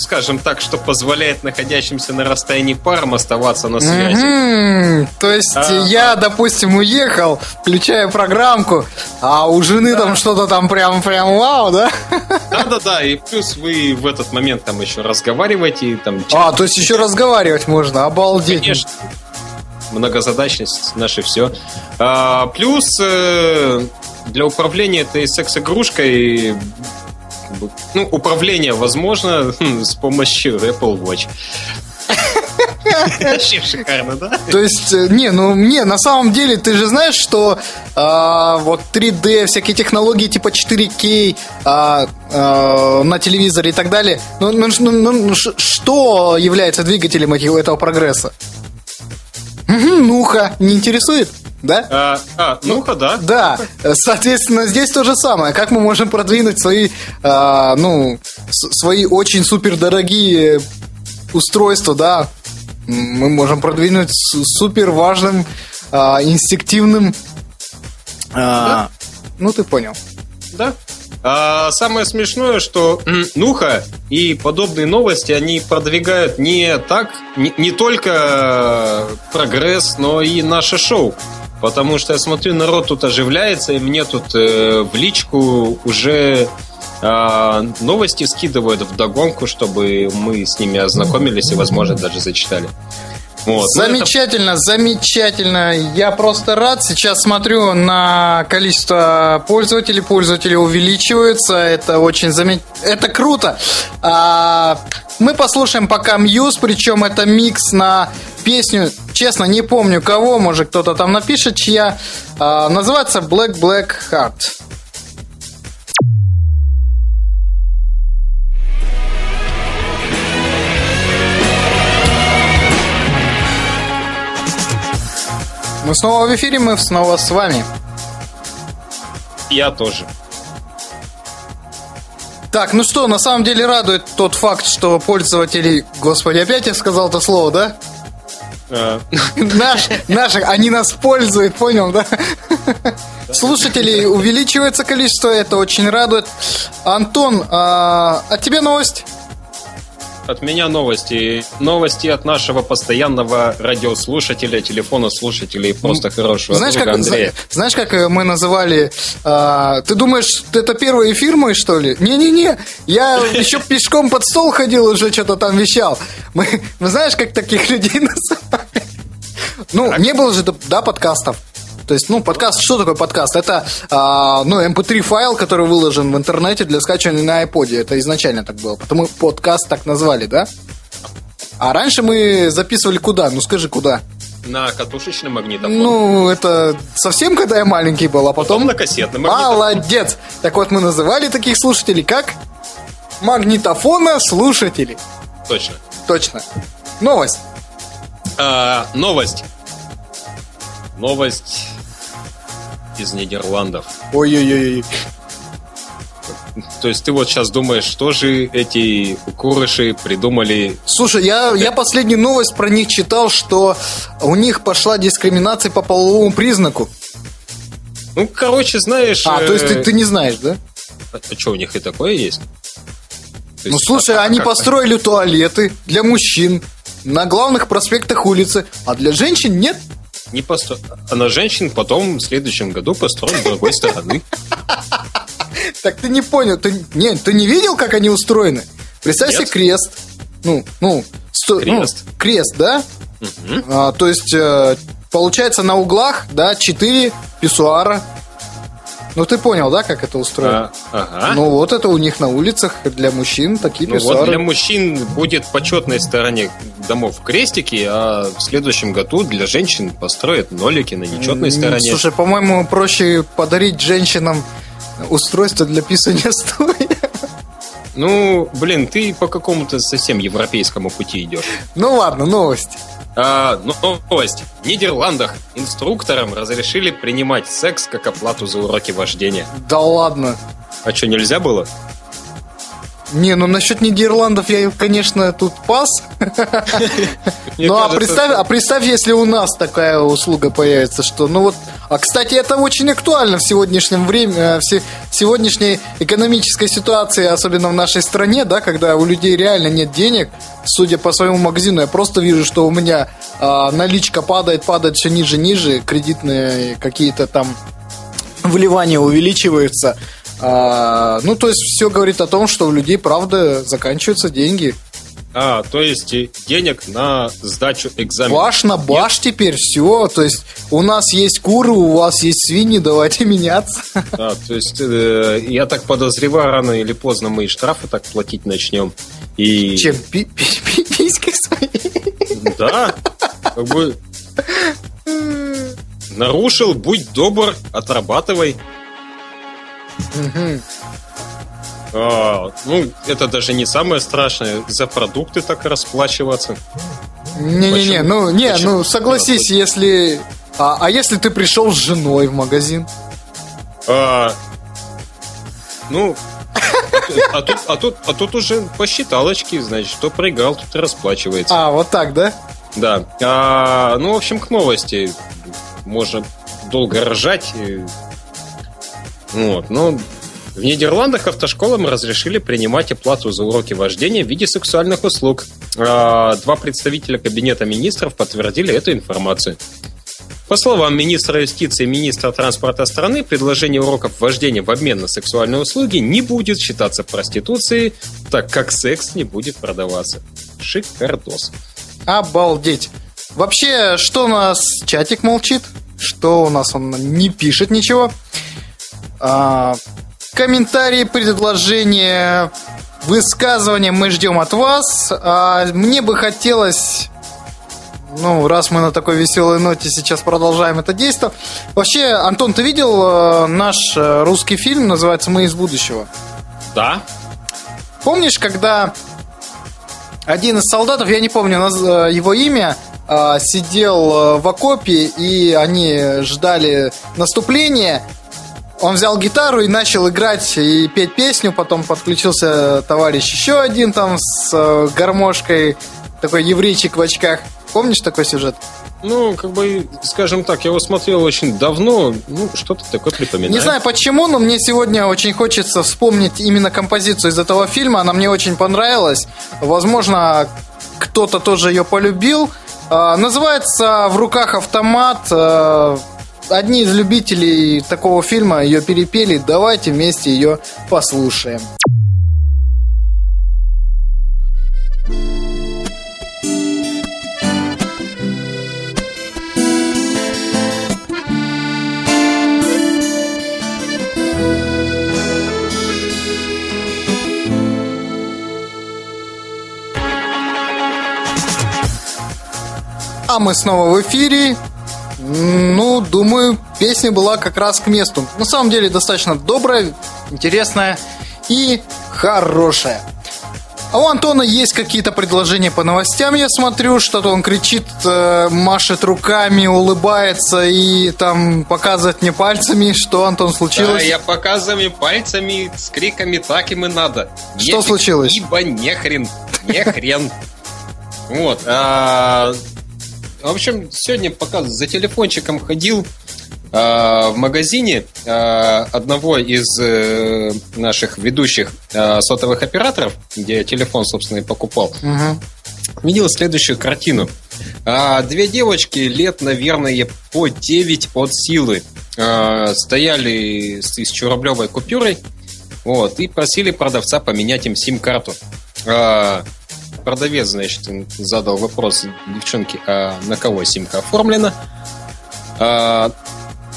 скажем так, что позволяет находящимся на расстоянии парам оставаться на связи. Mm-hmm. То есть а, я, допустим, уехал, включаю программку, а у жены да. там что-то там прям прям вау, да? Да-да-да, и плюс вы в этот момент там еще разговариваете. Там, а, то есть еще разговаривать можно, обалдеть. Конечно. Многозадачность наше все. А, плюс э, для управления этой секс-игрушкой ну, управление возможно хм, с помощью Apple Watch. Вообще шикарно, да? То есть, э, не, ну, не, на самом деле, ты же знаешь, что а, вот 3D, всякие технологии типа 4K а, а, на телевизоре и так далее, ну, ну, ну, ну, что является двигателем этого прогресса? Угу, ну-ка, не интересует? Да? А, а ну-ка, да. Да. Соответственно, здесь то же самое. Как мы можем продвинуть свои, а, ну, свои очень супер дорогие устройства, да? Мы можем продвинуть супер важным, а, инстинктивным. А, да? Ну, ты понял. Да. А самое смешное, что Нуха и подобные новости, они продвигают не так, не, не только прогресс, но и наше шоу. Потому что я смотрю, народ тут оживляется, и мне тут э, в личку уже э, новости скидывают в догонку, чтобы мы с ними ознакомились и, возможно, даже зачитали. Вот. Ну, замечательно, это... замечательно. Я просто рад. Сейчас смотрю на количество пользователей. Пользователи увеличиваются. Это очень замечательно. Это круто. А, мы послушаем пока Мьюз, причем это микс на песню. Честно, не помню кого, может кто-то там напишет, чья. А, называется Black Black Heart. Мы снова в эфире, мы снова с вами. Я тоже. Так, ну что, на самом деле радует тот факт, что пользователи... Господи, опять я сказал это слово, да? А. Наш, наших, они нас пользуют, понял, да? слушателей увеличивается количество, это очень радует. Антон, а, от тебя новость? От меня новости. Новости от нашего постоянного радиослушателя, телефона слушателей, просто хорошего знаешь, друга как, Андрея. Знаешь, как э, мы называли... а, ты думаешь, это первый эфир мой, что ли? Не-не-не, я еще пешком под стол ходил, уже что-то там вещал. Мы знаешь, как таких людей называли? Ну, не было же, да, подкастов. То есть, ну, подкаст, что такое подкаст? Это, а, ну, mp3 файл, который выложен в интернете для скачивания на iPod. Это изначально так было. Потому подкаст так назвали, да? А раньше мы записывали куда? Ну, скажи, куда? На катушечный магнитофон. Ну, это совсем когда я маленький был, а потом... Потом на кассетный магнитофон. Молодец! Так вот, мы называли таких слушателей как магнитофона слушатели. Точно. Точно. Новость. А, новость. Новость из Нидерландов. Ой-ой-ой. То есть ты вот сейчас думаешь, что же эти курыши придумали? Слушай, я, я последнюю новость про них читал, что у них пошла дискриминация по половому признаку. Ну, короче, знаешь... А, то есть ты, э, ты не знаешь, да? А что, у них и такое есть? То Ну, есть, слушай, а- а они построили туалеты для мужчин на главных проспектах улицы, а для женщин нет. Не постро... А на женщин потом в следующем году построят с другой стороны. Так ты не понял, ты, нет, ты не видел, как они устроены? Представь себе крест. Ну, ну, сто- ну, Крест. крест, да? А, то есть, э, получается, на углах, да, четыре писсуара. Ну, ты понял, да, как это устроено? А, ага. Ну, вот это у них на улицах для мужчин такие Ну вот писсуары. для мужчин будет по четной стороне домов крестики, а в следующем году для женщин построят нолики на нечетной стороне. Слушай, по-моему, проще подарить женщинам устройство для писания стоя. Ну, блин, ты по какому-то совсем европейскому пути идешь. Ну ладно, новость. А, ну, новость. В Нидерландах инструкторам разрешили принимать секс как оплату за уроки вождения. Да ладно. А что, нельзя было? Не, ну насчет Нидерландов я, конечно, тут пас. Ну, а представь, а представь, если у нас такая услуга появится, что, ну вот, а кстати, это очень актуально в сегодняшнем времени, э, в сегодняшней экономической ситуации, особенно в нашей стране, да, когда у людей реально нет денег, судя по своему магазину, я просто вижу, что у меня а, наличка падает, падает все ниже, ниже, кредитные какие-то там вливания увеличиваются. А, ну, то есть все говорит о том, что у людей, правда, заканчиваются деньги. А, то есть денег на сдачу экзамена. Баш на баш теперь все. То есть у нас есть куры, у вас есть свиньи, давайте меняться. Да, то есть э, я так подозреваю, рано или поздно мы и штрафы так платить начнем. И Чем пи- пи- пи- писькой своей. да, как бы нарушил, будь добр, отрабатывай. А, ну, это даже не самое страшное. За продукты так расплачиваться. Не-не-не, ну, не, Почему? ну, согласись, если... А, а если ты пришел с женой в магазин? А, ну, а тут, а, тут, а тут уже по считалочке, значит, кто проиграл, тут расплачивается. А, вот так, да? Да. А, ну, в общем, к новости. Можно долго ржать. Вот, но в Нидерландах автошколам разрешили принимать оплату за уроки вождения в виде сексуальных услуг. А, Два представителя Кабинета министров подтвердили эту информацию. По словам министра юстиции и министра транспорта страны, предложение уроков вождения в обмен на сексуальные услуги не будет считаться проституцией, так как секс не будет продаваться. Шикардос. Обалдеть. Вообще, что у нас чатик молчит? Что у нас он не пишет ничего? А, комментарии, предложения, высказывания мы ждем от вас. А мне бы хотелось ну, раз мы на такой веселой ноте сейчас продолжаем это действие. Вообще, Антон, ты видел э, наш э, русский фильм, называется «Мы из будущего»? Да, Помнишь, когда один из солдатов, я не помню э, его имя, сидел в окопе, и они ждали наступления. Он взял гитару и начал играть и петь песню, потом подключился товарищ еще один там с э, гармошкой, такой еврейчик в очках. Помнишь такой сюжет? Ну, как бы, скажем так, я его смотрел очень давно, ну, что-то такое припоминаю. Не знаю почему, но мне сегодня очень хочется вспомнить именно композицию из этого фильма. Она мне очень понравилась. Возможно, кто-то тоже ее полюбил. А, называется «В руках автомат». Одни из любителей такого фильма ее перепели. Давайте вместе ее послушаем. А мы снова в эфире. Ну, думаю, песня была как раз к месту. На самом деле достаточно добрая, интересная и хорошая. А у Антона есть какие-то предложения по новостям, я смотрю, что-то он кричит, э, машет руками, улыбается и там показывает мне пальцами, что, Антон, случилось? Да, я показываю пальцами с криками так им и надо. Что Нефиг, случилось? Ибо не хрен, не хрен. Вот. В общем, сегодня пока за телефончиком ходил э, в магазине э, одного из э, наших ведущих э, сотовых операторов, где я телефон, собственно, и покупал. Угу. Видел следующую картину. А, две девочки лет, наверное, по 9 от силы а, стояли с тысячерублевой купюрой вот, и просили продавца поменять им сим-карту. А, продавец, значит, задал вопрос девчонке, а на кого симка оформлена? А,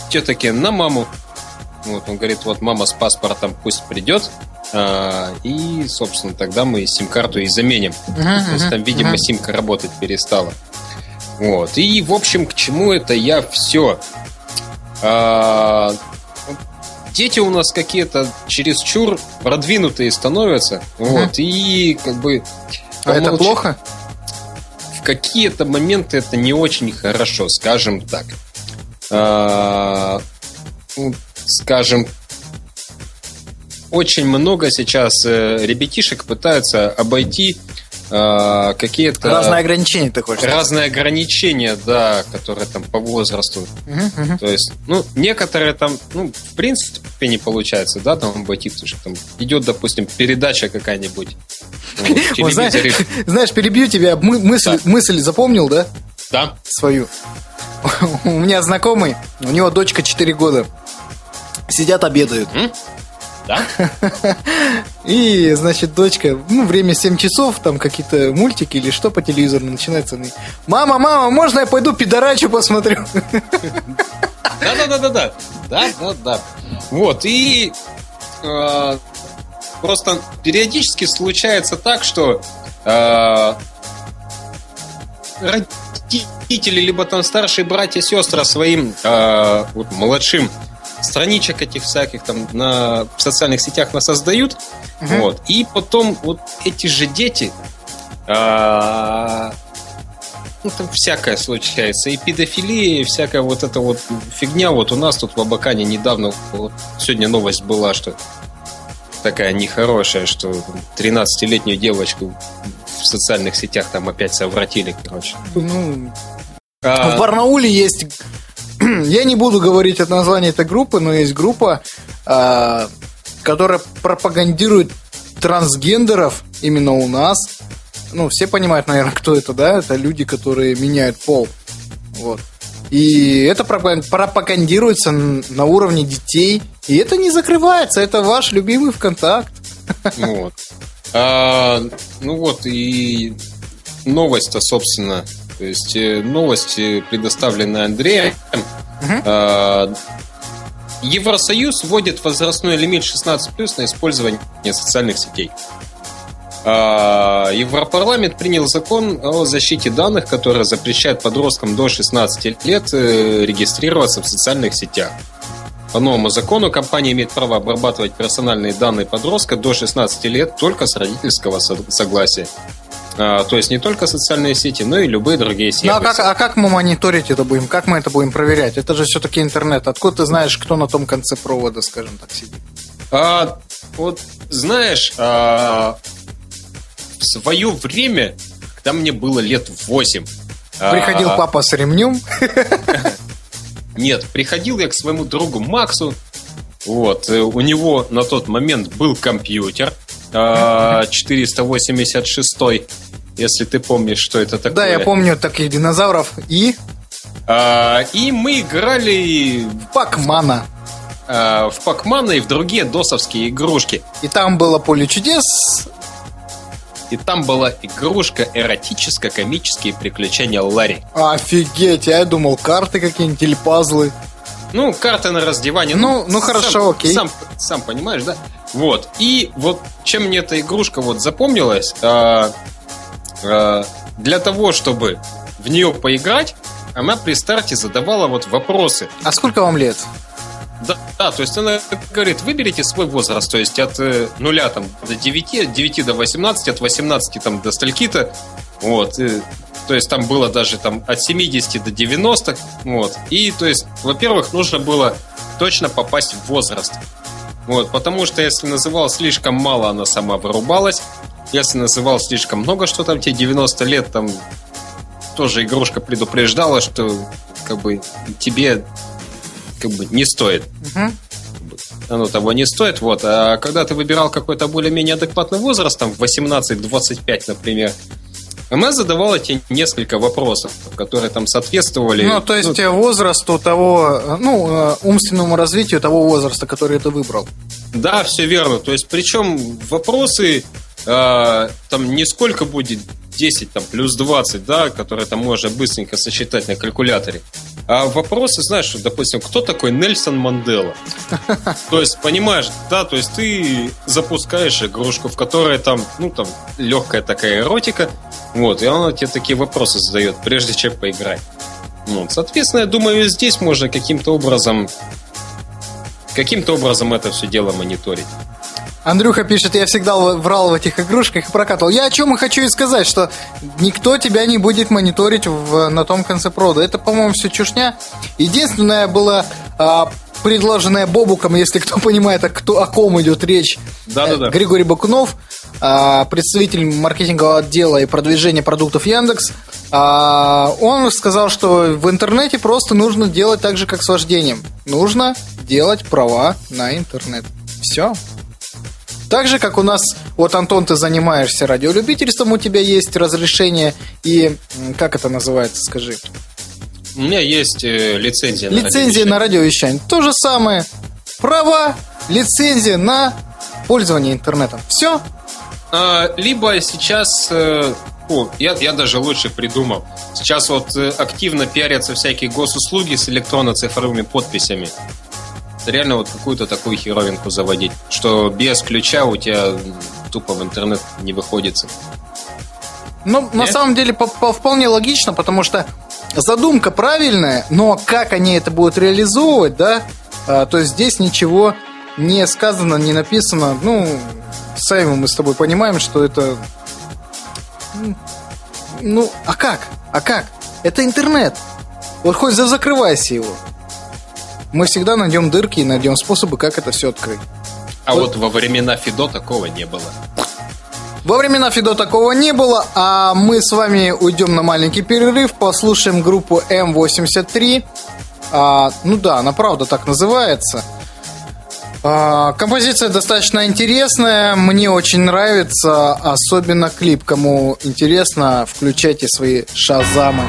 те такие, на маму. Вот, он говорит, вот мама с паспортом пусть придет, а, и, собственно, тогда мы сим-карту и заменим. Uh-huh, То есть там, видимо, uh-huh. симка работать перестала. Вот. И, в общем, к чему это я все? А, дети у нас какие-то чересчур продвинутые становятся. Uh-huh. Вот. И, как бы, а это плохо? В какие-то моменты это не очень хорошо, скажем так. А, ну, скажем, очень много сейчас э, ребятишек пытаются обойти какие-то... Разные ограничения, ты хочешь Разные ограничения, да, которые там по возрасту. Угу, угу. То есть, ну, некоторые там, ну, в принципе, не получается, да, там обойти, потому что там идет, допустим, передача какая-нибудь. Знаешь, знаешь, перебью тебя, мысль, да. мысль запомнил, да? Да. Свою. У меня знакомый, у него дочка 4 года. Сидят, обедают. Да? И, значит, дочка, ну, время 7 часов, там какие-то мультики или что по телевизору начинается. Мама, мама, можно я пойду пидорачу посмотрю? Да-да-да-да-да. Да-да-да. Вот, и э, просто периодически случается так, что э, родители, либо там старшие братья, сестры своим э, вот, младшим страничек этих всяких там на, в социальных сетях нас создают. Угу. Вот. И потом вот эти же дети а, ну, там всякое случается. И педофилия, и всякая вот эта вот фигня. Вот у нас тут в Абакане недавно, вот сегодня новость была, что такая нехорошая, что 13-летнюю девочку в социальных сетях там опять совратили, короче. Ну, а... В Барнауле есть я не буду говорить от названия этой группы, но есть группа, э, которая пропагандирует трансгендеров именно у нас. Ну, все понимают, наверное, кто это, да? Это люди, которые меняют пол. Вот. И это пропагандируется на уровне детей. И это не закрывается. Это ваш любимый ВКонтакт. Вот. А, ну вот, и новость-то, собственно, то есть э, новости, предоставленные Андреем. Угу. Евросоюз вводит возрастной лимит 16+, на использование социальных сетей. А, Европарламент принял закон о защите данных, который запрещает подросткам до 16 лет э, регистрироваться в социальных сетях. По новому закону компания имеет право обрабатывать персональные данные подростка до 16 лет только с родительского согласия. А, то есть не только социальные сети, но и любые другие сервисы. Ну, а, как, а как мы мониторить это будем? Как мы это будем проверять? Это же все-таки интернет. Откуда ты знаешь, кто на том конце провода, скажем так, сидит? А, вот знаешь, а, в свое время, когда мне было лет 8, Приходил а, папа с ремнем. Нет, приходил я к своему другу Максу. Вот, э, у него на тот момент был компьютер 486, а, если ты помнишь, что это такое. Да, я помню таких динозавров. И? А, и мы играли... В Пакмана. В Пакмана и в другие досовские игрушки. И там было поле чудес, и там была игрушка эротическо-комические приключения Ларри. Офигеть, я думал, карты какие-нибудь или пазлы. Ну, карты на раздевание. Ну, ну, ну хорошо, сам, окей. Сам, сам понимаешь, да? Вот. И вот чем мне эта игрушка вот запомнилась, а, а, для того, чтобы в нее поиграть, она при старте задавала вот вопросы. А сколько вам лет? Да, да, то есть она говорит, выберите свой возраст, то есть от э, нуля там, до 9, от 9 до 18, от 18 там, до стольки-то. Вот. И, то есть там было даже там от 70 до 90. Вот. И то есть, во-первых, нужно было точно попасть в возраст. Вот, потому что если называл слишком мало, она сама вырубалась. Если называл слишком много, что там тебе 90 лет, там тоже игрушка предупреждала, что как бы тебе как бы не стоит. Угу. Оно того не стоит. Вот. А когда ты выбирал какой-то более-менее адекватный возраст, там 18-25, например, она задавала тебе несколько вопросов, которые там соответствовали. Ну, то есть ну, возрасту того, ну, э, умственному развитию того возраста, который ты выбрал. Да, все верно. То есть, причем вопросы э, там не сколько будет 10 там, плюс 20, да, которые там можно быстренько сосчитать на калькуляторе. А вопросы, знаешь, допустим, кто такой Нельсон Мандела? То есть, понимаешь, да, то есть ты запускаешь игрушку, в которой там, ну, там, легкая такая эротика, вот, и она тебе такие вопросы задает, прежде чем поиграть. Ну, соответственно, я думаю, здесь можно каким-то образом каким-то образом это все дело мониторить. Андрюха пишет, я всегда врал в этих игрушках и прокатывал. Я о чем и хочу и сказать, что никто тебя не будет мониторить в, на том конце провода. Это, по-моему, все чушня. Единственное было а, предложенное Бобуком, если кто понимает, о, кто, о ком идет речь. Да-да-да. Григорий Бакунов, а, представитель маркетингового отдела и продвижения продуктов Яндекс. А, он сказал, что в интернете просто нужно делать так же, как с вождением. Нужно делать права на интернет. Все. Так же, как у нас, вот, Антон, ты занимаешься радиолюбительством, у тебя есть разрешение и, как это называется, скажи? У меня есть э, лицензия на Лицензия на радиовещание. То же самое. Права, лицензия на пользование интернетом. Все? А, либо сейчас... Э, о, я, я даже лучше придумал. Сейчас вот э, активно пиарятся всякие госуслуги с электронно-цифровыми подписями реально вот какую-то такую херовинку заводить, что без ключа у тебя тупо в интернет не выходится. Ну, Нет? на самом деле, по -по вполне логично, потому что задумка правильная, но как они это будут реализовывать, да, а, то есть здесь ничего не сказано, не написано. Ну, сами мы с тобой понимаем, что это... Ну, а как? А как? Это интернет. Вот хоть закрывайся его мы всегда найдем дырки и найдем способы, как это все открыть. А вот, вот во времена Фидо такого не было. Во времена Фидо такого не было, а мы с вами уйдем на маленький перерыв, послушаем группу М83. А, ну да, она правда так называется. А, композиция достаточно интересная, мне очень нравится, особенно клип. Кому интересно, включайте свои шазамы.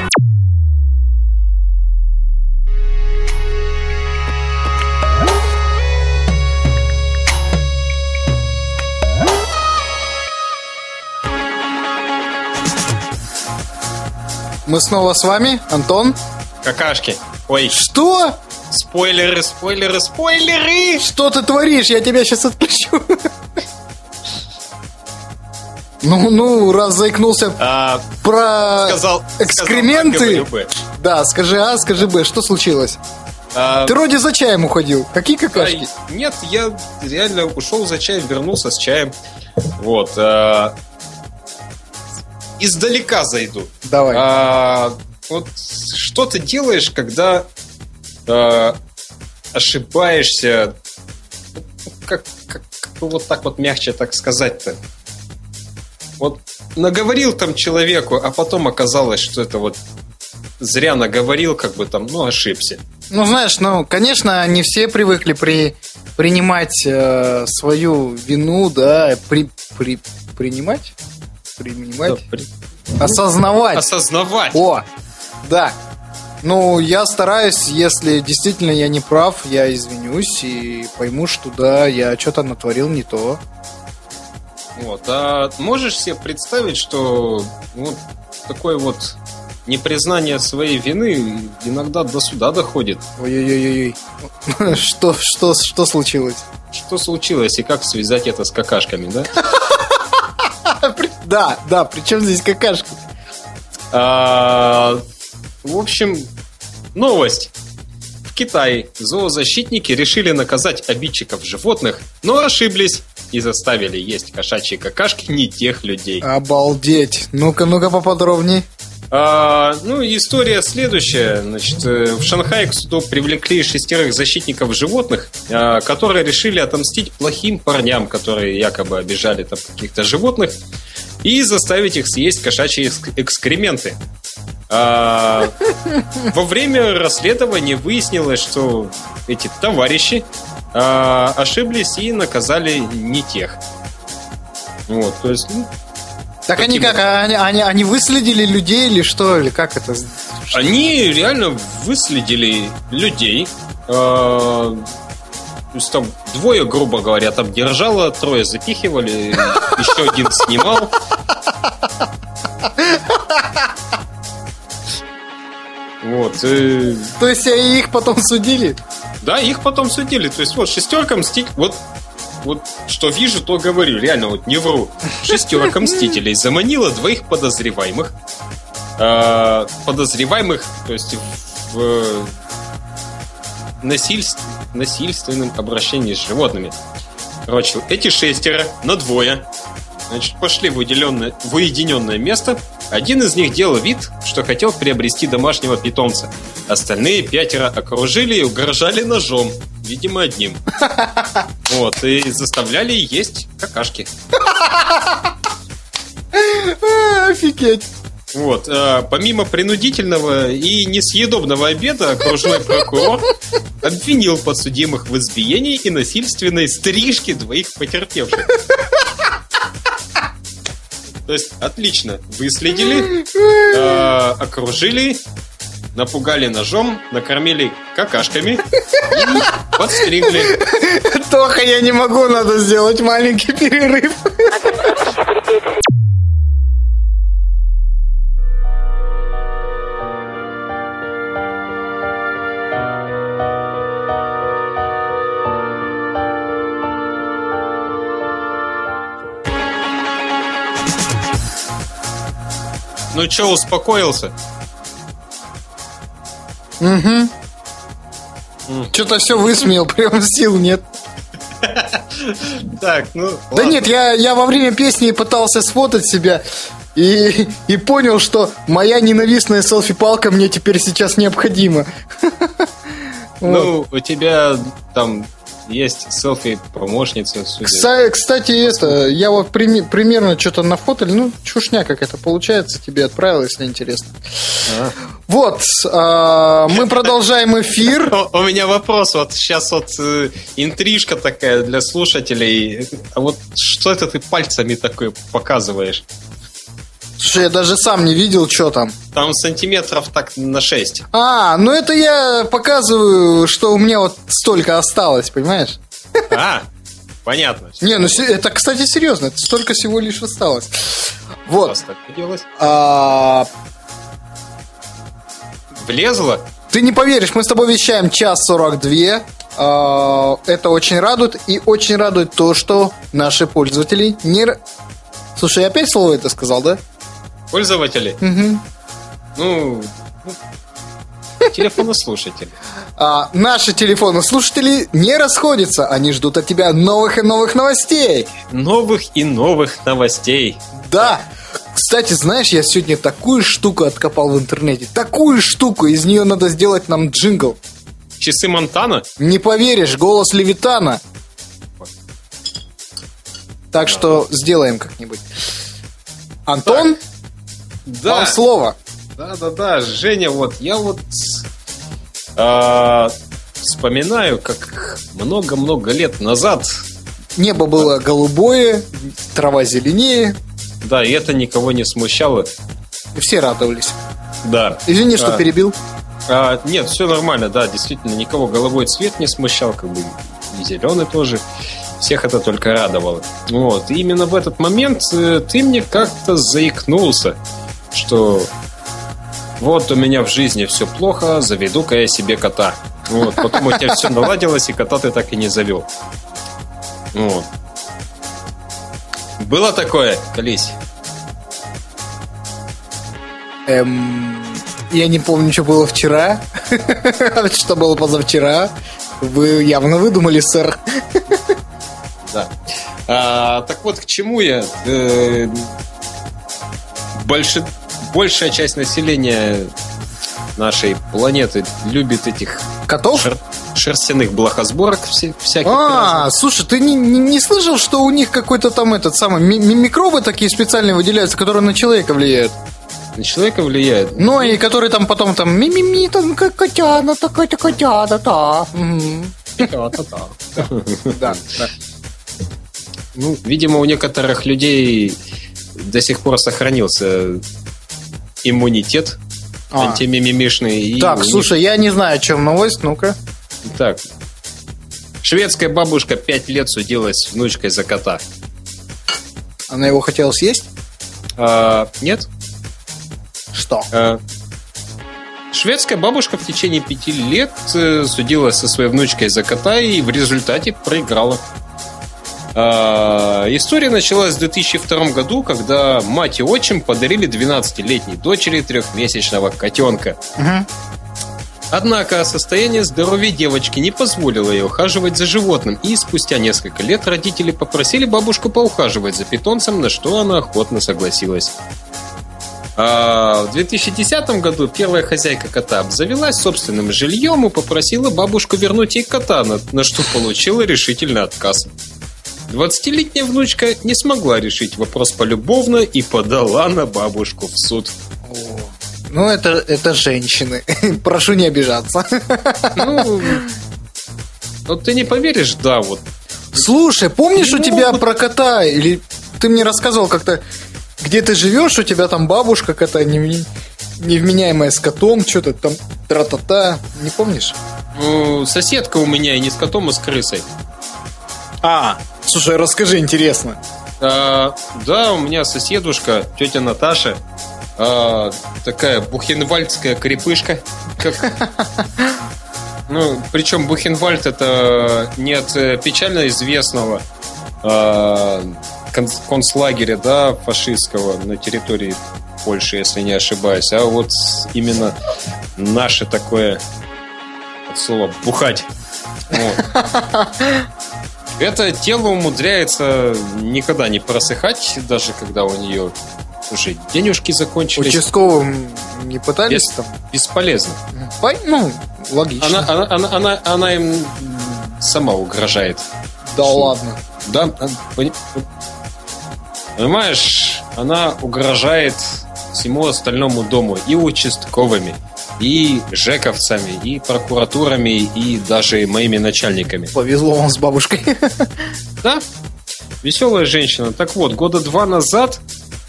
Мы снова с вами, Антон. Какашки. Ой. Что? Спойлеры, спойлеры, спойлеры! Что ты творишь? Я тебя сейчас отключу. Ну, ну, раз заикнулся а, про сказал, экскременты. Сказал а, да, скажи А, скажи Б. Что случилось? А, Ты вроде за чаем уходил. Какие какашки? А, нет, я реально ушел за чаем, вернулся с чаем. Вот. А, издалека зайду. Давай. А, вот что ты делаешь, когда а, ошибаешься? Как, как, как вот так вот мягче так сказать-то? Вот наговорил там человеку, а потом оказалось, что это вот зря наговорил, как бы там, ну, ошибся. Ну, знаешь, ну, конечно, не все привыкли при, принимать э, свою вину, да, при, при, принимать? Принимать? Да, при- Осознавать. Осознавать. О, да. Ну, я стараюсь, если действительно я не прав, я извинюсь и пойму, что да, я что-то натворил не то. Вот. А можешь себе представить, что вот такое вот непризнание своей вины иногда до суда доходит? Ой-ой-ой-ой. Что, что, что случилось? Что случилось и как связать это с какашками, да? Да, да, причем здесь какашка? В общем, новость. В Китае зоозащитники решили наказать обидчиков животных, но ошиблись и заставили есть кошачьи какашки не тех людей. Обалдеть. Ну-ка, ну-ка поподробней. А, ну, история следующая. Значит, э, в Шанхае к суду привлекли шестерых защитников животных, а, которые решили отомстить плохим парням, которые якобы обижали там каких-то животных, и заставить их съесть кошачьи экск- экскременты. А, во время расследования выяснилось, что эти товарищи а, ошиблись и наказали не тех. Вот, то есть, ну, Так они как, а они, они, они выследили людей или что, или как это? Они реально выследили людей. э, То есть там двое, грубо говоря, там держало, трое запихивали, еще один снимал. Вот. э, То есть и их потом судили? Да, их потом судили. То есть вот шестерка мстить, вот вот что вижу, то говорю. Реально, вот не вру. Шестерка мстителей заманила двоих подозреваемых. Э, подозреваемых, то есть в насильств- насильственном обращении с животными. Короче, эти шестеро на двое значит, пошли в, уделенное, в уединенное место. Один из них делал вид, что хотел приобрести домашнего питомца. Остальные пятеро окружили и угрожали ножом. Видимо, одним. Вот, и заставляли есть какашки. Офигеть. Вот, а, помимо принудительного и несъедобного обеда, окружной прокурор обвинил подсудимых в избиении и насильственной стрижке двоих потерпевших. То есть, отлично, выследили, а, окружили, напугали ножом, накормили какашками и подстригли. Тоха, я не могу, надо сделать маленький перерыв. Ну чё, успокоился? Что-то все высмеял, прям сил нет. Так, ну Да нет, я, я во время песни пытался сфотать себя и, и понял, что моя ненавистная селфи-палка мне теперь сейчас необходима. Ну, у тебя там есть селфи-помощница. Кса- Кстати, это, я вот прими- примерно что-то нафотали, ну, чушня как это получается, тебе отправил, если интересно. А. Вот, а, мы продолжаем эфир. У меня вопрос, вот сейчас вот э, интрижка такая для слушателей. А вот что это ты пальцами такое показываешь? Слушай, я даже сам не видел, что там. Там сантиметров так на 6. А, ну это я показываю, что у меня вот столько осталось, понимаешь? А, понятно. Не, ну это, кстати, серьезно, это столько всего лишь осталось. Вот. А, Влезла? ты не поверишь, мы с тобой вещаем час 42. А, это очень радует. И очень радует то, что наши пользователи не... Слушай, я опять слово это сказал, да? Пользователи? Мгм. Ну, ну, телефонослушатели. А, наши телефоны слушатели не расходятся. Они ждут от тебя новых и новых новостей. Новых и новых новостей. Да. Кстати, знаешь, я сегодня такую штуку откопал в интернете. Такую штуку. Из нее надо сделать нам джингл. Часы Монтана? Не поверишь, голос Левитана. Так что сделаем как-нибудь. Антон, Да. вам слово. Да-да-да, Женя, вот я вот а, вспоминаю, как много-много лет назад Небо было голубое, трава зеленее, Да, и это никого не смущало. и все радовались. Да. Извини, что А. перебил. А, нет, все нормально, да, действительно, никого головой цвет не смущал, как бы и зеленый тоже. Всех это только радовало. Вот. И именно в этот момент э, ты мне как-то заикнулся, что вот у меня в жизни все плохо, заведу-ка я себе кота. Вот. Потом у тебя все наладилось, и кота ты так и не завел. Вот. Было такое, колись? Эм, я не помню, что было вчера, что было позавчера. Вы явно выдумали, сэр. Да. А, так вот, к чему я? Э, больше, большая часть населения нашей планеты любит этих Котов? шер- шерстяных блохосборок всяких. А, разных. слушай, ты не, не- не слышал, что у них какой-то там этот самый ми- ми- микробы такие специальные выделяются, которые на человека влияют? На человека влияет. Ну, и которые там потом там ми-ми-ми, там как котяна, такая-то котята, да. Мгм. Да, да. Ну, видимо, у некоторых людей до сих пор сохранился иммунитет А. антимимимишный. и Так, них- слушай, я не знаю, о чем новость, ну-ка. Так. Шведская бабушка пять лет судилась с внучкой за кота. Она его хотела съесть? А, нет? Что? А, шведская бабушка в течение пяти лет э, судилась со своей внучкой за кота и в результате проиграла. А, история началась в 2002 году, когда мать и отчим подарили 12-летней дочери трехмесячного котенка. Однако состояние здоровья девочки не позволило ей ухаживать за животным, и спустя несколько лет родители попросили бабушку поухаживать за питомцем, на что она охотно согласилась. А в 2010 году первая хозяйка кота обзавелась собственным жильем и попросила бабушку вернуть ей кота, на что получила решительный отказ. 20-летняя внучка не смогла решить вопрос полюбовно и подала на бабушку в суд. О, Ну, это, это женщины. Прошу не обижаться. Ну, вот ты не поверишь, да, вот Слушай, помнишь у Ну, тебя вот- про кота? Или ты мне рассказывал как-то, где ты живешь, у тебя там бабушка кота невми- невменяемая с котом, что-то там тра-та-та. Не помнишь? Ну, соседка у меня и не с котом, а с крысой. А, слушай, расскажи, интересно. А, да, у меня соседушка, тетя Наташа, а, такая бухенвальдская крепышка. Ну, причем Бухенвальд это не от э, печально известного а, кон- концлагеря, да, фашистского на территории Польши, если не ошибаюсь, а вот именно наше такое от слова бухать. Вот. Это тело умудряется никогда не просыхать, даже когда у нее уже денежки закончились. Участковым не пытались Без- там? Бесполезно. Пой- Ну, логично. Она, она, она, она, она им сама угрожает. Да ладно. Да, пони- понимаешь, она угрожает всему остальному дому и участковыми, и жековцами, и прокуратурами, и даже моими начальниками. Повезло вам с бабушкой. Да, веселая женщина. Так вот, года два назад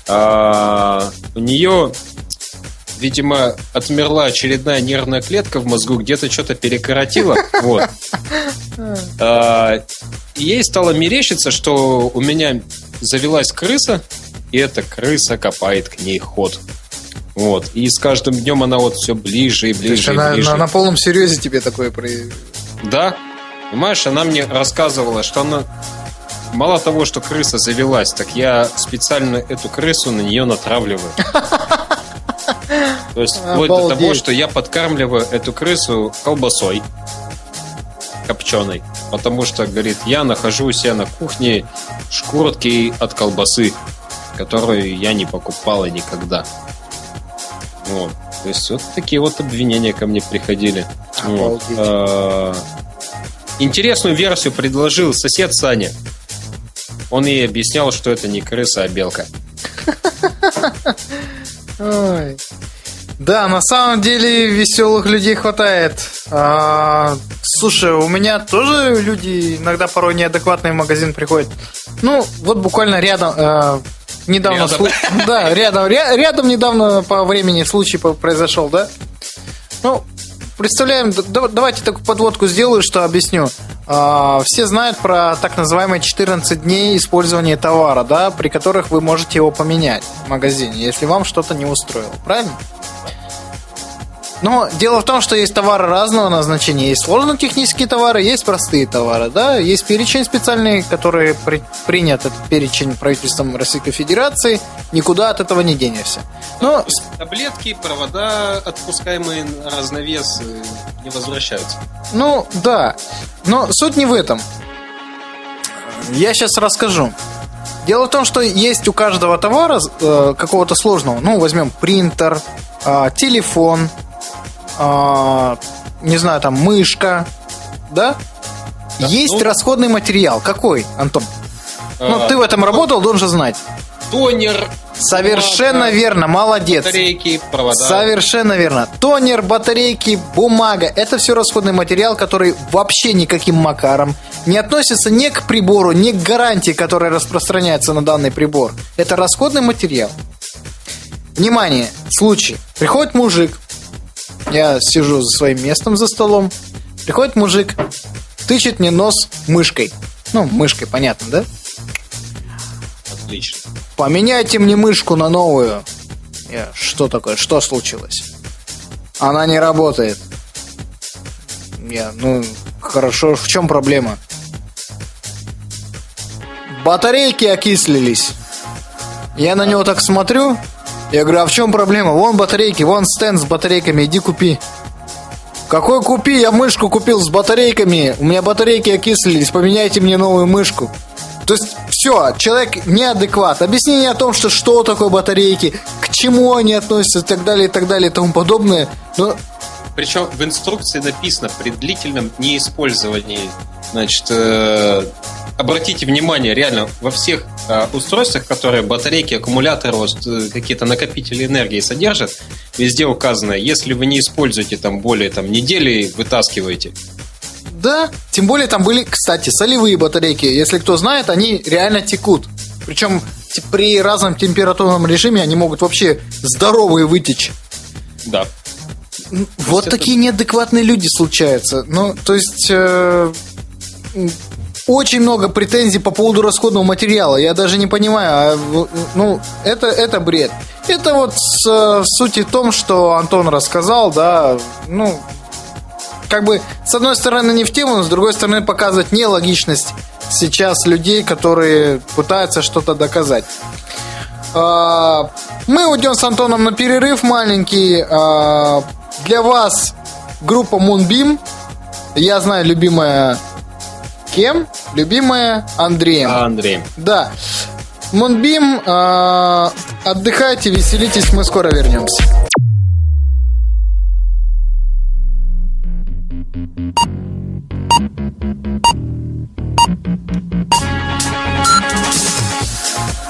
а, у нее, видимо, отмерла очередная нервная клетка в мозгу, где-то что-то перекоротила. Вот. А, ей стало мерещиться, что у меня завелась крыса, и эта крыса копает к ней ход. Вот. И с каждым днем она вот все ближе и То есть ближе и она ближе. на, на полном серьезе тебе такое про... Да. Понимаешь, она мне рассказывала, что она... Мало того, что крыса завелась, так я специально эту крысу на нее натравливаю. То есть вплоть до того, что я подкармливаю эту крысу колбасой копченой. Потому что, говорит, я нахожу у себя на кухне шкурки от колбасы, которую я не покупала никогда. Вот. То есть вот такие вот обвинения ко мне приходили. Вот. А, Интересную версию предложил сосед Саня. Он ей объяснял, что это не крыса, а белка. Ой. Да, на самом деле веселых людей хватает. А, слушай, у меня тоже люди иногда порой неадекватные в магазин приходят. Ну, вот буквально рядом, э, недавно, Рядом. слу- да, рядом, ря- рядом недавно по времени случай произошел, да? Ну, представляем, да- давайте такую подводку сделаю, что объясню. А, все знают про так называемые 14 дней использования товара, да, при которых вы можете его поменять в магазине, если вам что-то не устроило, правильно? Но дело в том, что есть товары разного назначения. Есть сложно-технические товары, есть простые товары. Да? Есть перечень специальный, который при- принят, этот перечень правительством Российской Федерации. Никуда от этого не денешься. Но Таблетки, провода, отпускаемые разновес, не возвращаются. Ну, да. Но суть не в этом. Я сейчас расскажу. Дело в том, что есть у каждого товара э, какого-то сложного. Ну, возьмем принтер, э, телефон, э, не знаю, там, мышка, да? Да, есть ну- расходный материал. Какой, Антон? Ну, А, ты в этом работал, должен знать. Тонер, Совершенно бумага, верно, молодец. батарейки, провода. Совершенно верно. Тонер, батарейки, бумага – это все расходный материал, который вообще никаким макаром не относится ни к прибору, ни к гарантии, которая распространяется на данный прибор. Это расходный материал. Внимание, случай. Приходит мужик, я сижу за своим местом за столом, приходит мужик, тычет мне нос мышкой. Ну, мышкой, понятно, да? Отлично. Поменяйте мне мышку на новую. Я, что такое? Что случилось? Она не работает. Я, ну, хорошо, в чем проблема? Батарейки окислились. Я на него так смотрю. Я говорю, а в чем проблема? Вон батарейки, вон стенд с батарейками, иди купи. Какой купи? Я мышку купил с батарейками. У меня батарейки окислились, поменяйте мне новую мышку. То есть, все, человек неадекват. Объяснение о том, что что такое батарейки, к чему они относятся и так далее, и так далее, и тому подобное. Но Причем в инструкции написано при длительном неиспользовании. Значит, э, обратите внимание, реально, во всех э, устройствах, которые батарейки, аккумуляторы, вот, э, какие-то накопители энергии содержат, везде указано, если вы не используете там более там, недели, вытаскиваете. Да, тем более там были, кстати, солевые батарейки. Если кто знает, они реально текут. Причем при разном температурном режиме они могут вообще здоровые вытечь. Да. Вот это- такие неадекватные люди случаются. Ну, то есть э, очень много претензий по поводу расходного материала. Я даже не понимаю, а, ну, это, это бред. Это вот с, суть в том, что Антон рассказал, да, ну, как бы, с одной стороны, не в тему, но с другой стороны, показывает нелогичность сейчас людей, которые пытаются что-то доказать. А, Мы уйдем с Антоном на перерыв маленький. А, Для вас группа Moonbeam. Я знаю, любимая кем? Любимая Андреем. А, Андрей. Да. Moonbeam, а, отдыхайте, веселитесь, мы скоро вернемся.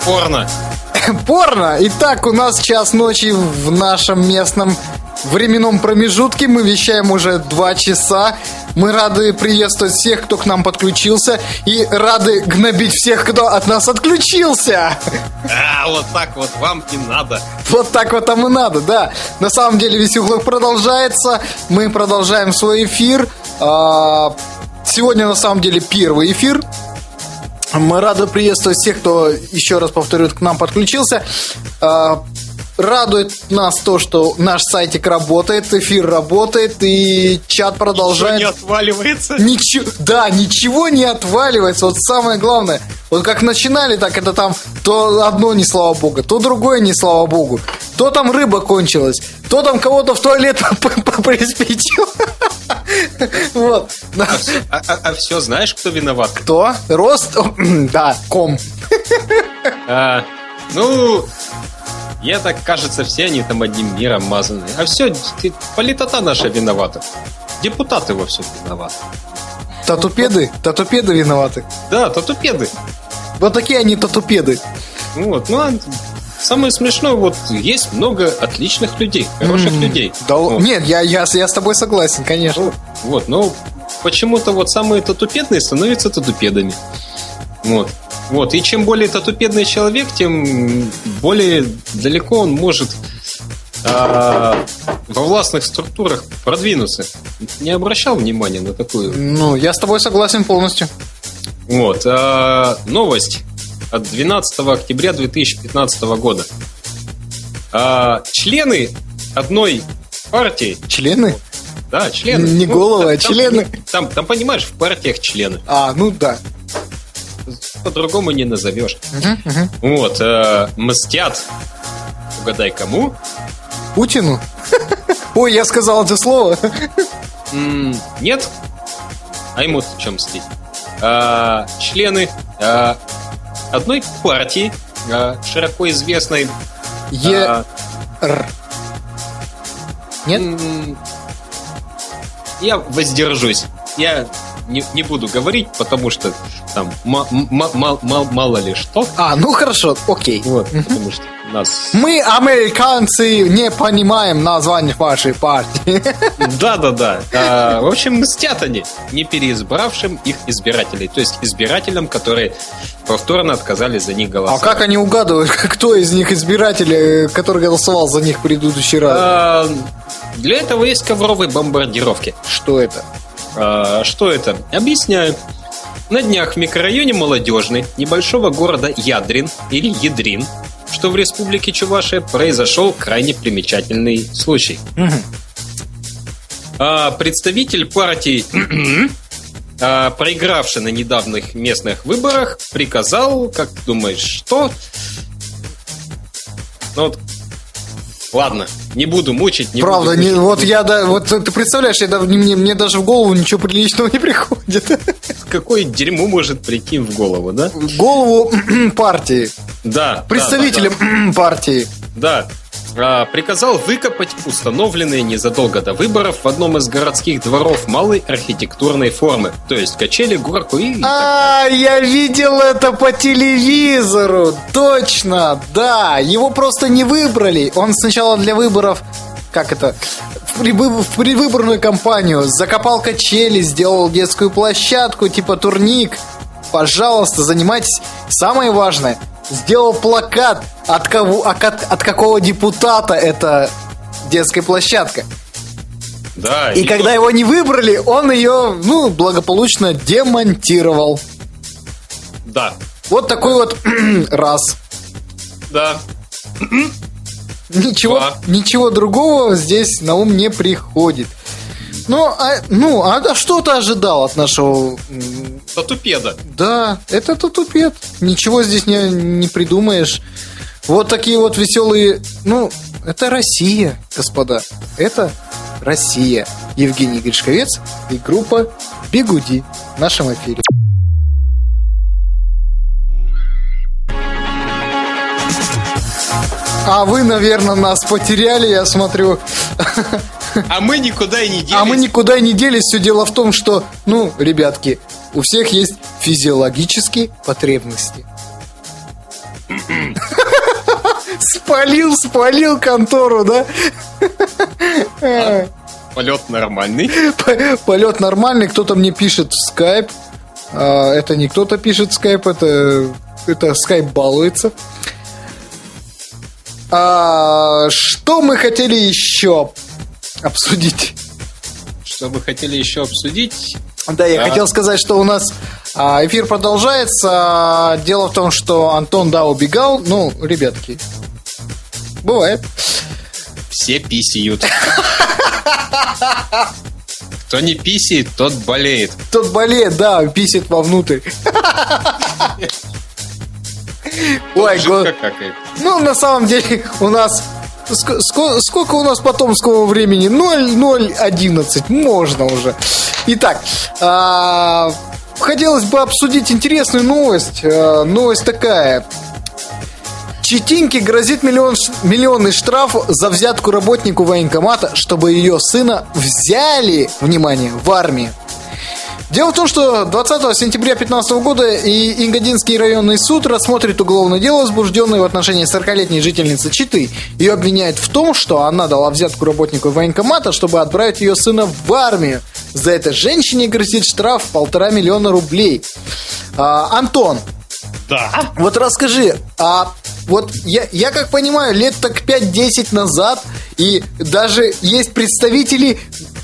Порно. Порно. Итак, у нас час ночи в нашем местном временном промежутке. Мы вещаем уже два часа. Мы рады приветствовать всех, кто к нам подключился. И рады гнобить всех, кто от нас отключился. А, вот так вот вам и надо. Вот так вот там и надо, да. На самом деле веселых продолжается. Мы продолжаем свой эфир. А, Сегодня на самом деле первый эфир. Мы рады приветствовать всех, кто, еще раз повторю, к нам подключился. А, Радует нас то, что наш сайтик работает, эфир работает, и чат продолжает. Ничего не отваливается. Ничего, да, ничего не отваливается. Вот самое главное. Вот как начинали, так это там то одно не слава богу, то другое не слава богу. То там рыба кончилась, то там кого-то в туалет приспичил. Вот. А, все знаешь, кто виноват? Кто? Рост? Да, ком. А, ну, я так кажется, все они там одним миром мазаны. А все, политота наша виновата. Депутаты во всем виноваты. Татупеды? Татупеды виноваты. Да, татупеды. Вот такие они татупеды. Вот, ну, а самое смешное, вот есть много отличных людей, хороших М, людей. Да, Вот. Нет, я, я, я с тобой согласен, конечно. Ну, вот, но почему-то вот самые татупедные становятся татупедами. Вот. Вот. И чем более татупедный человек, тем более далеко он может а, во властных структурах продвинуться. Не обращал внимания на такую Ну, я с тобой согласен полностью. Вот. а, новость от 12 октября 2015 года. А, члены одной партии, Члены? да, члены. Не головы, а там- члены. Там, там, понимаешь, в партиях члены. А, ну да. По-другому не назовешь. Мгм, мгм. Вот. э, мстят. Угадай, кому? Путину? Ой, я сказал это слово. Нет? А ему чем мстить? А, члены а, одной партии, а, широко известной... Е... Р. Нет? Я воздержусь. Я не, не буду говорить, потому что там ма- ма- ма- ма- мало ли что. А, ну хорошо, окей. Вот, потому что нас... Мы, американцы, не понимаем название вашей партии. Да-да-да. А, В общем, мстят они не переизбравшим их избирателей. То есть избирателям, которые повторно отказали за них А голосовать. как они угадывают, кто из них избиратель, который голосовал за них в предыдущий раз? А, Для этого есть ковровые бомбардировки. Что это? А, Что это? Объясняю. На днях в микрорайоне Молодежный небольшого города Ядрин или Ядрин, что в республике Чувашия, произошел крайне примечательный случай. А, Представитель партии, а, проигравший на недавних местных выборах, приказал, как ты думаешь, что? Ну вот, ладно, не буду мучить. Не Правда, буду не, мучить. вот я, да, вот ты представляешь, я, да- мне, мне даже в голову ничего приличного не приходит. Какое дерьмо может прийти в голову, да? В голову партии, Да. да, представителям партии. Да. да. А, приказал выкопать установленные незадолго до выборов в одном из городских дворов малой архитектурной формы. То есть качели, горку и... А, я видел это по телевизору. Точно, да. Его просто не выбрали. Он сначала для выборов, как это, в предвыборную кампанию закопал качели, сделал детскую площадку, типа турник. Пожалуйста, занимайтесь. Самое важное, сделал плакат, от, кого, от, от какого депутата это детская площадка. Да. И когда его не выбрали, он ее, ну, благополучно демонтировал. Да. Вот такой вот раз. Да. Ничего, Два. ничего другого здесь на ум не приходит. Ну, а, ну, а что ты ожидал от нашего... Татупеда. Да, это татупед. Ничего здесь не, не придумаешь. Вот такие вот веселые... Ну, это Россия, господа. Это Россия. Евгений Гришковец и группа Бигуди в нашем эфире. А вы, наверное, нас потеряли, я смотрю. А мы никуда и не делись. А мы никуда и не делись. Все дело в том, что, ну, ребятки, у всех есть физиологические потребности. Спалил, спалил контору, да? Полет нормальный. Полет нормальный, кто-то мне пишет в скайп. Это не кто-то пишет в скайп, это, это скайп балуется. А, что мы хотели еще обсудить? Что вы хотели еще обсудить? Да, я Да. хотел сказать, что у нас а, эфир продолжается. Дело в том, что Антон, да, убегал. Ну, ребятки, бывает. Все писают. Кто не писает, тот болеет. Тот болеет, да, писит вовнутрь. Ой, го-. Ну, на самом деле, у нас... ск- ско- Сколько у нас потомского времени? 0, 0, 11. Можно уже. Итак, а, хотелось бы обсудить интересную новость. А, Новость такая. Читинке грозит миллион, миллионный штраф за взятку работнику военкомата, чтобы ее сына взяли, внимание, в армию. Дело в том, что 20 сентября 2015 года и Ингодинский районный суд рассмотрит уголовное дело, возбужденное в отношении 40-летней жительницы Читы. Ее обвиняют в том, что она дала взятку работнику военкомата, чтобы отправить ее сына в армию. За это женщине грозит штраф в полтора миллиона рублей. А, Антон, Да. вот расскажи, а вот я, я как понимаю, лет так 5-10 назад, и даже есть представители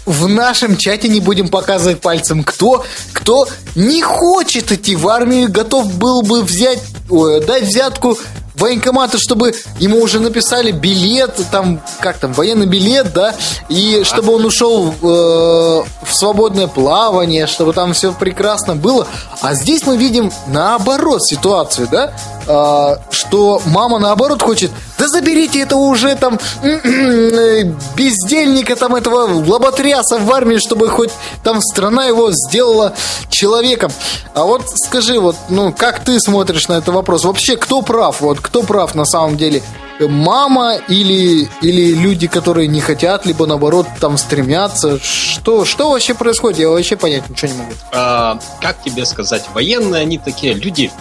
в нашем чате, не будем показывать пальцем, кто, кто не хочет идти в армию, готов был бы взять, ой, дать взятку военкомату, чтобы ему уже написали билет, там, как там, военный билет, да, и чтобы он ушел э, в свободное плавание, чтобы там все прекрасно было. А здесь мы видим наоборот ситуацию, да, что мама наоборот хочет, да заберите этого уже там э, бездельника, там этого лоботряса в армии, чтобы хоть там страна его сделала человеком. А вот скажи, вот, ну, как ты смотришь на этот вопрос? Вообще, кто прав? Вот, кто прав на самом деле? Мама или, или люди, которые не хотят, либо наоборот там стремятся? Что, что вообще происходит? Я вообще понять ничего не могу. А, как тебе сказать, военные они такие люди.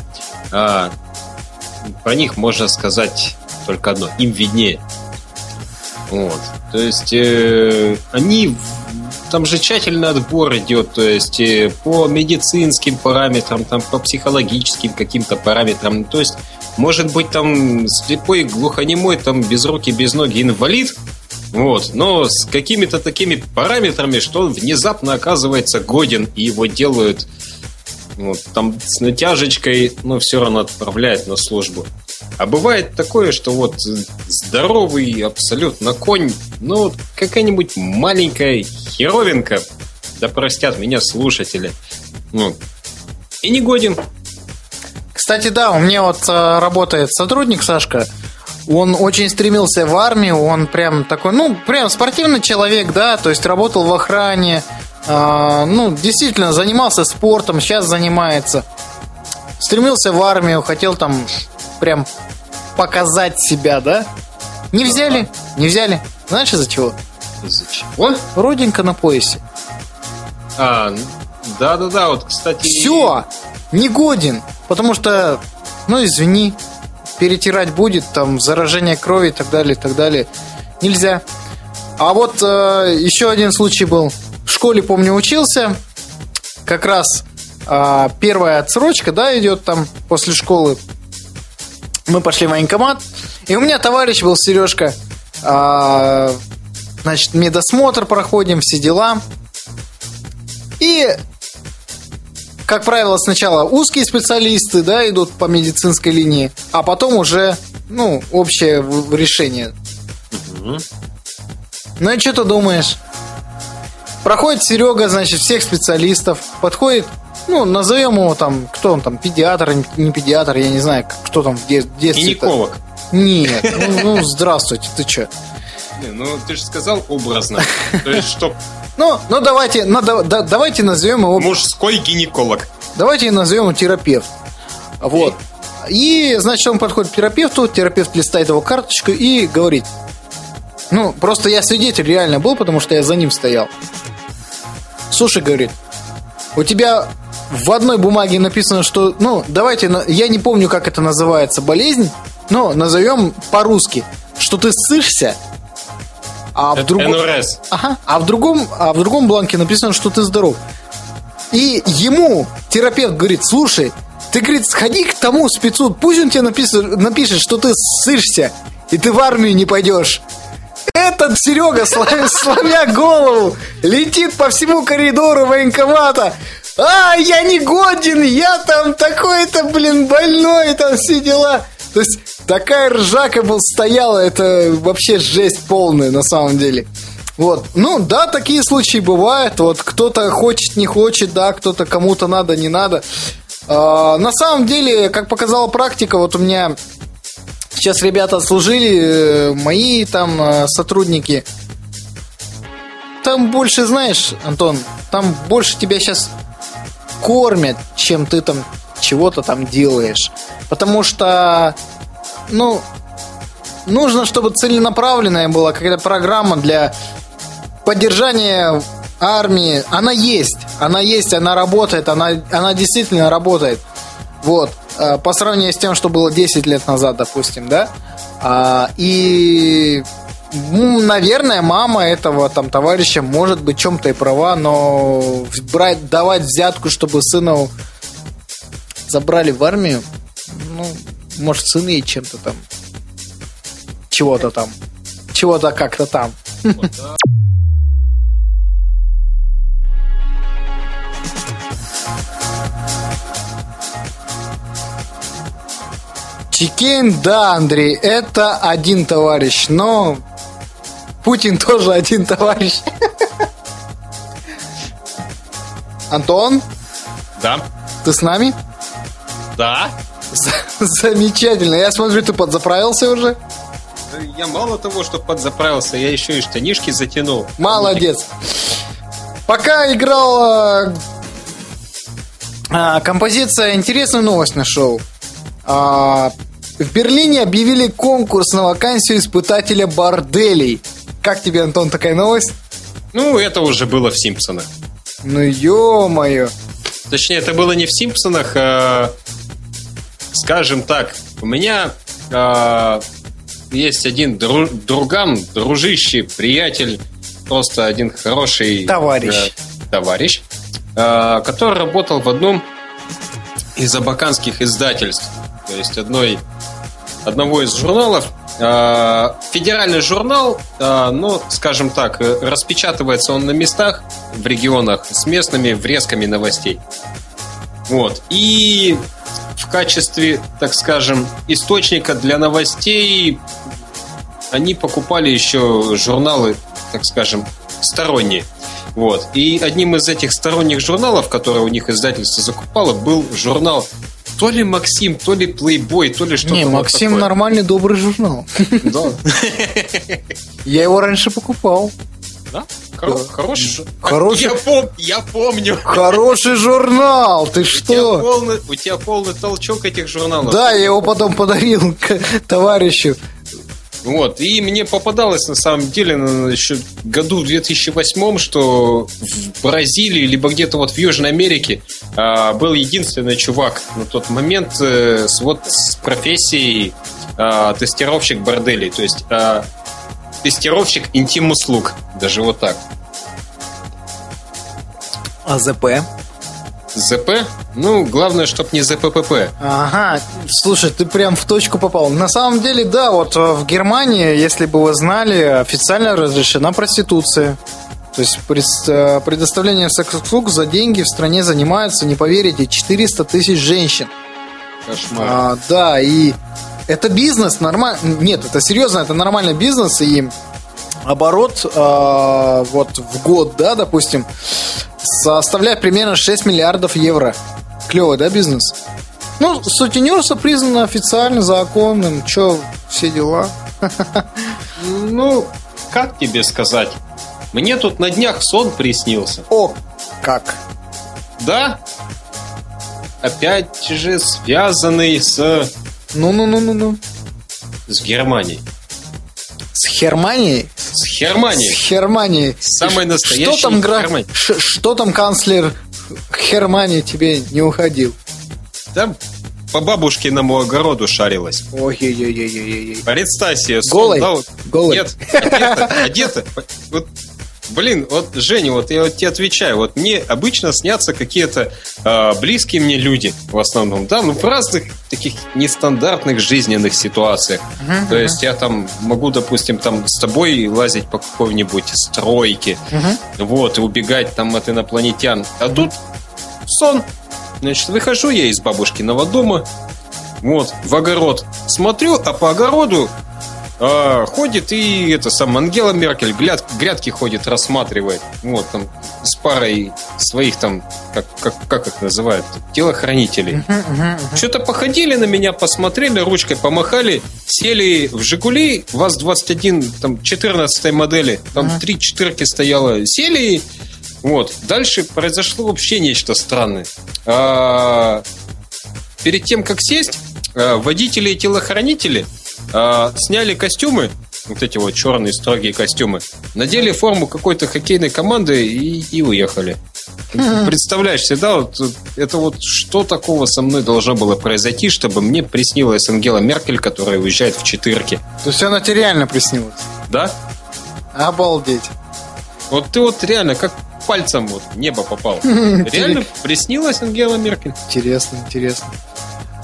а, про них можно сказать только одно: им виднее. Вот. То есть э, они там же тщательный отбор идет, то есть э, по медицинским параметрам, там по психологическим каким-то параметрам. То есть может быть там слепой, глухонемой, там без руки, без ноги инвалид, вот, но с какими-то такими параметрами, что он внезапно оказывается годен и его делают вот, там с натяжечкой, но все равно отправляют на службу. А бывает такое, что вот здоровый абсолютно конь, ну вот какая-нибудь маленькая херовинка, да простят меня слушатели, ну, и не годен. Кстати, да, у меня вот э, работает сотрудник Сашка. Он очень стремился в армию, он прям такой, ну, прям спортивный человек, да, то есть работал в охране, ну, действительно занимался спортом, сейчас занимается. Стремился в армию, хотел там прям показать себя, да? Не взяли, не взяли. Знаешь из-за чего? Из-за чего? Родинка на поясе. А, да-да-да, вот, кстати... Все, не годен, потому что, ну извини, перетирать будет, там заражение крови и так далее, и так далее. Нельзя. А вот э, еще один случай был. В школе, помню, учился. Как раз э, первая отсрочка, да, идет там после школы. Мы пошли в военкомат. И у меня товарищ был, Сережка. э, значит, медосмотр проходим, все дела. И как правило, сначала узкие специалисты, да, идут по медицинской линии, а потом уже, ну, общее решение. Ну и что ты думаешь? Проходит Серега, значит, всех специалистов, подходит, ну, назовем его там, кто он там, педиатр, не- не педиатр, я не знаю, кто там в де- детстве. Гинеколог. Нет, ну, ну, здравствуйте, ты? Не, ну, ты же сказал образно. То есть, что Ну, ну давайте, ну, да- да- давайте назовем его мужской гинеколог. Давайте назовем его терапевт. Вот. И, значит, он подходит к терапевту, терапевт листает его карточку и говорит. Ну, просто я свидетель реально был, потому что я за ним стоял. Слушай, говорит, у тебя в одной бумаге написано, что, ну, давайте, я не помню, как это называется, болезнь, но назовем по-русски, что ты ссышься, а в другом... НРС. Ага. А в другом, а в другом бланке написано, что ты здоров. И ему терапевт говорит, слушай, ты, говорит, сходи к тому спецу, пусть он тебе напишет, напишет что ты ссышься, и ты в армию не пойдешь. Этот Серега, сломя, голову, летит по всему коридору военкомата. А, я не годен, я там такой-то, блин, больной, там все дела. То есть такая ржака был стояла, это вообще жесть полная на самом деле. Вот, ну да, такие случаи бывают. Вот кто-то хочет, не хочет, да, кто-то кому-то надо, не надо. А, на самом деле, как показала практика, вот у меня сейчас ребята служили, э, мои там э, сотрудники. Там больше, знаешь, Антон, там больше тебя сейчас кормят, чем ты там чего-то там делаешь. Потому что, ну, нужно, чтобы целенаправленная была какая-то программа для поддержания армии, она есть. Она есть, она работает, она, она действительно работает. Вот. Э, по сравнению с тем, что было 10 лет назад, допустим, да? А, и наверное, мама этого там товарища может быть чем-то и права, но брать, давать взятку, чтобы сына забрали в армию, ну, может, сын ей чем-то там, чего-то там, чего-то как-то там. Чекин, да, Андрей, это один товарищ, но Путин тоже один товарищ. Антон? Да. Ты с нами? Да. Замечательно. Я смотрю, ты подзаправился уже? Я мало того, что подзаправился, я еще и штанишки затянул. Молодец. Пока играла а, композиция, интересную новость нашел. А, в Берлине объявили конкурс на вакансию испытателя борделей. Как тебе, Антон, такая новость? Ну, это уже было в Симпсонах. Ну, ё-моё. Точнее, это было не в Симпсонах, а, скажем так, у меня а, есть один дру, друган, дружище, приятель, просто один хороший... Товарищ. Э, товарищ, э, который работал в одном из абаканских издательств. То есть одной, одного из журналов, Э, федеральный журнал, э, ну, скажем так, э, распечатывается он на местах в регионах с местными врезками новостей. Вот. И в качестве, так скажем, источника для новостей они покупали еще журналы, так скажем, сторонние. Вот. И одним из этих сторонних журналов, которые у них издательство закупало, был журнал то ли Максим, то ли Playboy, то ли что-то. Не, Максим вот нормальный, добрый журнал. Да. Я его раньше покупал. Да? Хороший. Хороший. Я, пом... я помню. Хороший журнал. Ты что? У тебя, полный, у тебя полный толчок этих журналов. Да, я его потом подарил товарищу. Вот, и мне попадалось на самом деле еще году в 2008, что в Бразилии, либо где-то вот в Южной Америке а, был единственный чувак на тот момент э, с, вот, с профессией а, тестировщик борделей, то есть а, тестировщик интим-услуг, даже вот так. АЗП? ЗП? Ну, главное, чтоб не ЗППП. Ага, слушай, ты прям в точку попал. На самом деле, да, вот э, в Германии, если бы вы знали, официально разрешена проституция. То есть э, предоставление секс-услуг за деньги в стране занимаются, не поверите, 400 тысяч женщин. Кошмар. А, да, и это бизнес, нормально. Нет, это серьезно, это нормальный бизнес, и оборот э, вот в год, да, допустим, составляет примерно 6 миллиардов евро. Клевый, да, бизнес? Ну, сутенерство признано официально законным. Че, все дела? Ну, как тебе сказать? Мне тут на днях сон приснился. О, как? Да? Опять же связанный с... Ну-ну-ну-ну-ну. С Германией. С Германией? С Германией. С Германией. Самый настоящий что там, гра... что там канцлер Германии тебе не уходил? Там по бабушкиному огороду шарилась. Ой-ой-ой-ой-ой. Представь себе. Голый? Да, вот, Голый? Нет, одета. одета. Вот Блин, вот, Женя, вот я вот тебе отвечаю, вот мне обычно снятся какие-то э, близкие мне люди в основном, да, ну в разных таких нестандартных жизненных ситуациях. Uh-huh, То uh-huh. есть я там могу, допустим, там с тобой лазить по какой-нибудь стройке, uh-huh. вот, и убегать там от инопланетян. А тут сон. Значит, выхожу я из бабушкиного дома, вот, в огород. Смотрю, а по огороду а, ходит и это сам Ангела Меркель гряд, грядки ходит, рассматривает. Вот там с парой своих там, как, как, как их называют, телохранителей. Что-то походили на меня, посмотрели, ручкой помахали, сели в Жигули, ВАЗ-21, там 14 модели, там три четырки стояло, сели вот. Дальше произошло вообще нечто странное. А, перед тем, как сесть, а, водители и телохранители А, сняли костюмы, вот эти вот черные строгие костюмы, надели форму какой-то хоккейной команды и, и уехали. Представляешь себе, да, вот, это вот что такого со мной должно было произойти, чтобы мне приснилась Ангела Меркель, которая уезжает в четырке. То есть она тебе реально приснилась? Да. Обалдеть. Вот ты вот реально как пальцем вот в небо попал. Реально приснилась Ангела Меркель. Интересно, интересно.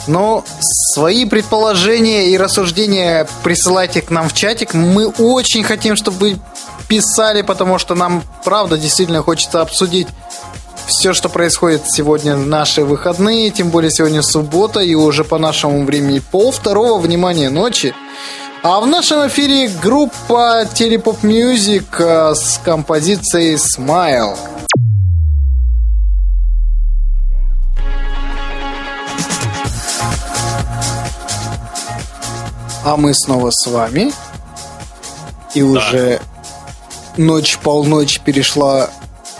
Но свои предположения и рассуждения присылайте к нам в чатик. Мы очень хотим, чтобы писали, потому что нам, правда, действительно хочется обсудить все, что происходит сегодня наши выходные, тем более сегодня суббота и уже по нашему времени пол второго, внимания ночи. А в нашем эфире группа Télépopmusik с композицией Smile. А мы снова с вами. И да. уже ночь полночь перешла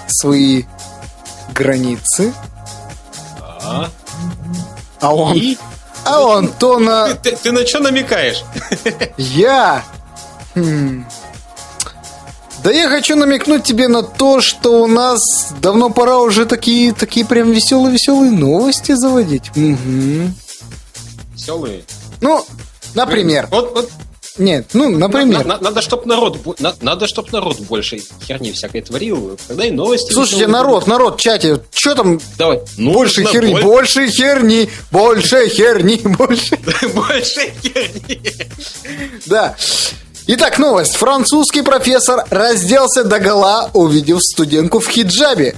свои границы. Да. А он... И? А у Антона... Ты, ты, ты на что намекаешь? Я... Хм. Да я хочу намекнуть тебе на то, что у нас давно пора уже такие, такие прям веселые-веселые новости заводить. Угу. Веселые? Ну, Например. Вот, вот нет, ну, например. Надо, надо чтобы народ, надо, надо, чтоб народ больше херни всякой творил. Тогда и новости. Слушайте, народ, народ, в чате, что там? Давай. Ну, больше херни, боль... больше херни, больше херни, больше. Больше херни. Да. Итак, новость. Французский профессор разделся до гола, увидев студентку в хиджабе.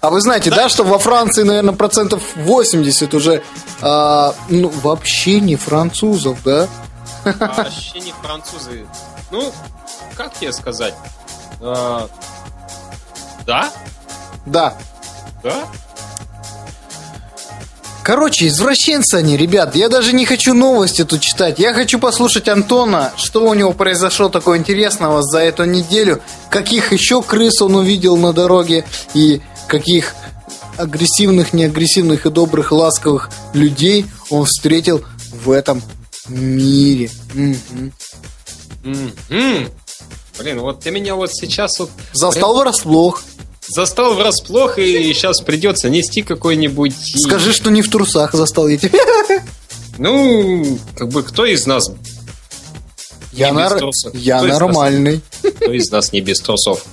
А вы знаете, да, да что во Франции, наверное, процентов 80 уже а, ну, вообще не французов, да? Вообще не французы. Ну, как тебе сказать? А, да? Да. Да? Короче, извращенцы они, ребят. Я даже не хочу новости тут читать. Я хочу послушать Антона, что у него произошло такого интересного за эту неделю. Каких еще крыс он увидел на дороге. И каких агрессивных, неагрессивных и добрых, ласковых людей он встретил в этом мире. Угу. Угу. Блин, вот ты меня вот сейчас вот... Застал прям... врасплох. Застал врасплох, и сейчас придется нести какой-нибудь... Скажи, что не в трусах застал я тебя. Ну, как бы кто из нас я, нар... я нормальный. Кто из нас не без трусов?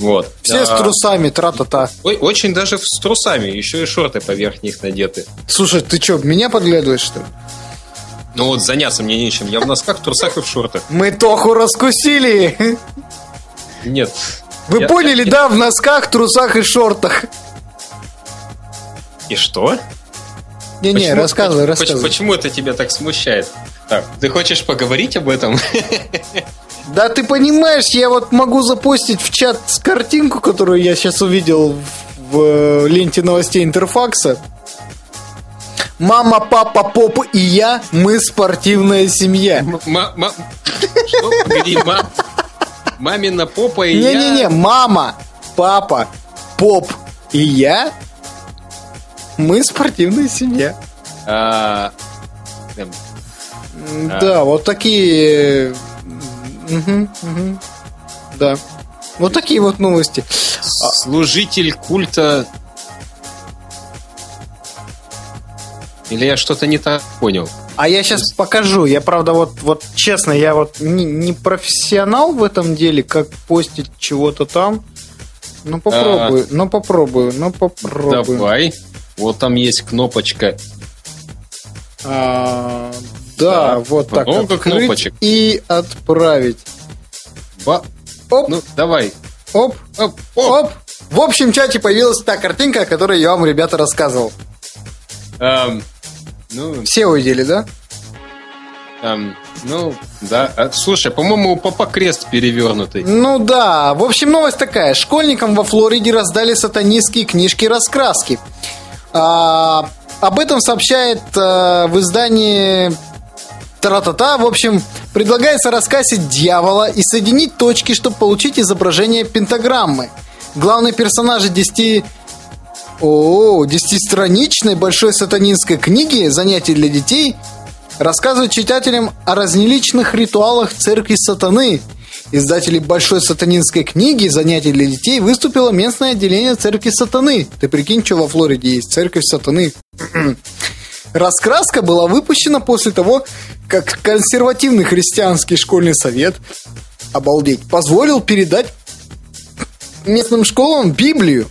Вот. Все а, с трусами, тра-та-та. Ой, очень даже с трусами, еще и шорты поверх них надеты. Слушай, ты что, меня подглядываешь, что ли? Ну вот заняться мне нечем. Я в носках, в трусах и в шортах. Мы Тоху раскусили! Нет. Вы я, поняли, я... да? В носках, трусах и шортах. И что? Не-не, рассказывай, почему, рассказывай. Почему это тебя так смущает? Так, ты хочешь поговорить об этом? Да ты понимаешь, я вот могу запостить в чат картинку, которую я сейчас увидел в э, ленте новостей Интерфакса. Мама, папа, поп и я, мы спортивная семья. Погоди, мамина попа и я... Не-не-не, мама, папа, поп и я, мы спортивная семья. А, эм, да, вот такие Угу, угу. Да. Вот такие вот новости. Служитель культа... Или я что-то не так понял? А я сейчас покажу. Я, правда, вот, вот честно, я вот не, не профессионал в этом деле, как постить чего-то там. Ну попробую, а, ну попробую, ну попробую. Давай. Вот там есть кнопочка. А, да, да вот так. Много кнопочек. И отправить. Ба... Оп. Ну, давай. Оп, оп, оп. оп. В общем чате появилась та картинка, о которой я вам, ребята, рассказывал. Эм, ну... Все увидели, да? Эм, ну, да. А, слушай, по-моему, у папа крест перевернутый. Ну да. В общем, новость такая. Школьникам во Флориде раздали сатанистские книжки-раскраски. А, об этом сообщает а, в издании Тра-та-та. В общем, предлагается раскрасить дьявола и соединить точки, чтобы получить изображение пентаграммы. Главный персонаж 10... О, десятистраничной большой сатанинской книги «Занятия для детей» рассказывает читателям о разнеличных ритуалах церкви сатаны. Издатели большой сатанинской книги «Занятия для детей» выступило местное отделение церкви сатаны. Ты прикинь, что во Флориде есть церковь сатаны. Раскраска была выпущена после того, как консервативный христианский школьный совет, обалдеть, позволил передать местным школам Библию.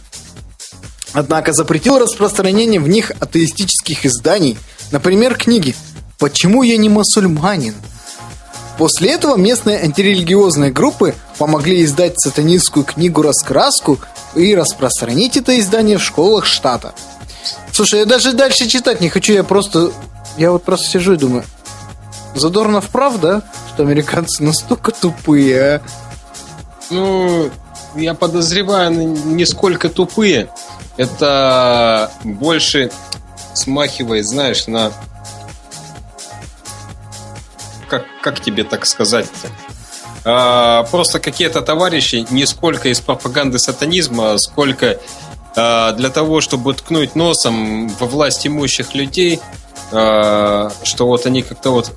Однако запретил распространение в них атеистических изданий, например, книги «Почему я не мусульманин?». После этого местные антирелигиозные группы помогли издать сатанистскую книгу «Раскраску» и распространить это издание в школах штата. Слушай, я даже дальше читать не хочу, я просто... Я вот просто сижу и думаю, Задорнов прав, да? Что американцы настолько тупые, а? Ну, я подозреваю, не сколько тупые. Это больше смахивает, знаешь, на... Как, как тебе так сказать-то? А, просто какие-то товарищи не сколько из пропаганды сатанизма, сколько а, для того, чтобы ткнуть носом во власть имущих людей, а, что вот они как-то вот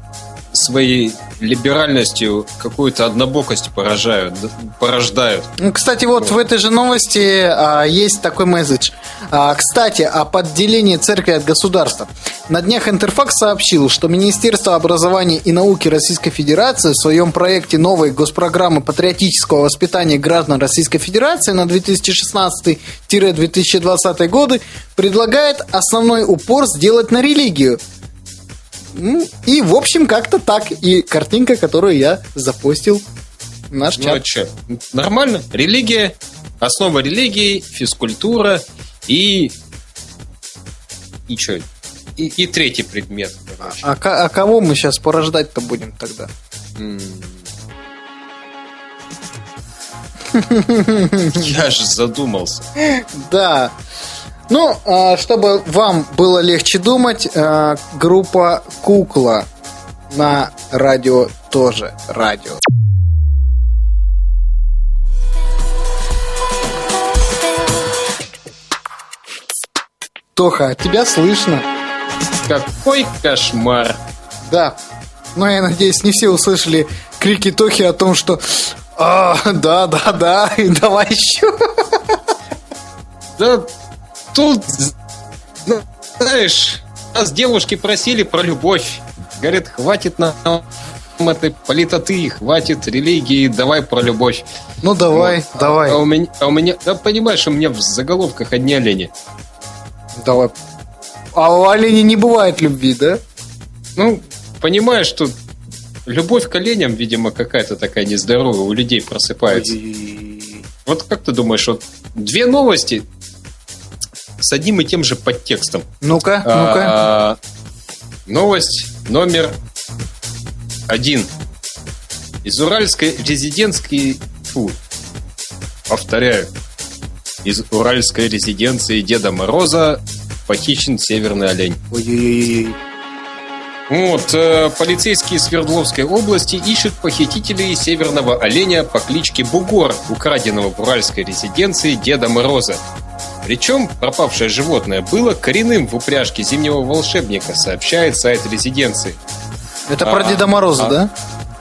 своей либеральностью какую-то однобокость поражают, порождают. Ну, кстати, вот, вот в этой же новости а, есть такой месседж. А, кстати, о подделении церкви от государства. На днях Интерфакс сообщил, что Министерство образования и науки Российской Федерации в своем проекте новой госпрограммы патриотического воспитания граждан Российской Федерации на 2016-2020 годы предлагает основной упор сделать на религию – и, в общем, как-то так. И картинка, которую я запустил в наш ну, чат. а что? Нормально. Религия, основа религии, физкультура и... И что? И, и третий предмет. А, а, а кого мы сейчас порождать-то будем тогда? Я же задумался. Да. Ну, а, чтобы вам было легче думать, а, группа Кукла на радио тоже радио. Тоха, тебя слышно? Какой кошмар! Да. Но я надеюсь, не все услышали крики Тохи о том, что а, да, да, да, и давай еще. Да тут, знаешь, нас девушки просили про любовь. Говорят, хватит нам этой политоты, хватит религии, давай про любовь. Ну давай, вот. давай. А, а у меня, а у меня, да понимаешь, у меня в заголовках одни олени. Давай. А у оленей не бывает любви, да? Ну, понимаешь, что любовь к оленям, видимо, какая-то такая нездоровая у людей просыпается. Ой. Вот как ты думаешь, вот две новости, с одним и тем же подтекстом. Ну-ка, а, ну-ка. Новость номер один. Из уральской резидентской... Фу, повторяю. Из уральской резиденции Деда Мороза похищен северный олень. Ой-ой-ой. Вот, э, полицейские Свердловской области ищут похитителей северного оленя по кличке Бугор, украденного в уральской резиденции Деда Мороза. Причем пропавшее животное было коренным в упряжке зимнего волшебника, сообщает сайт резиденции. Это а, про Деда Мороза, а, да?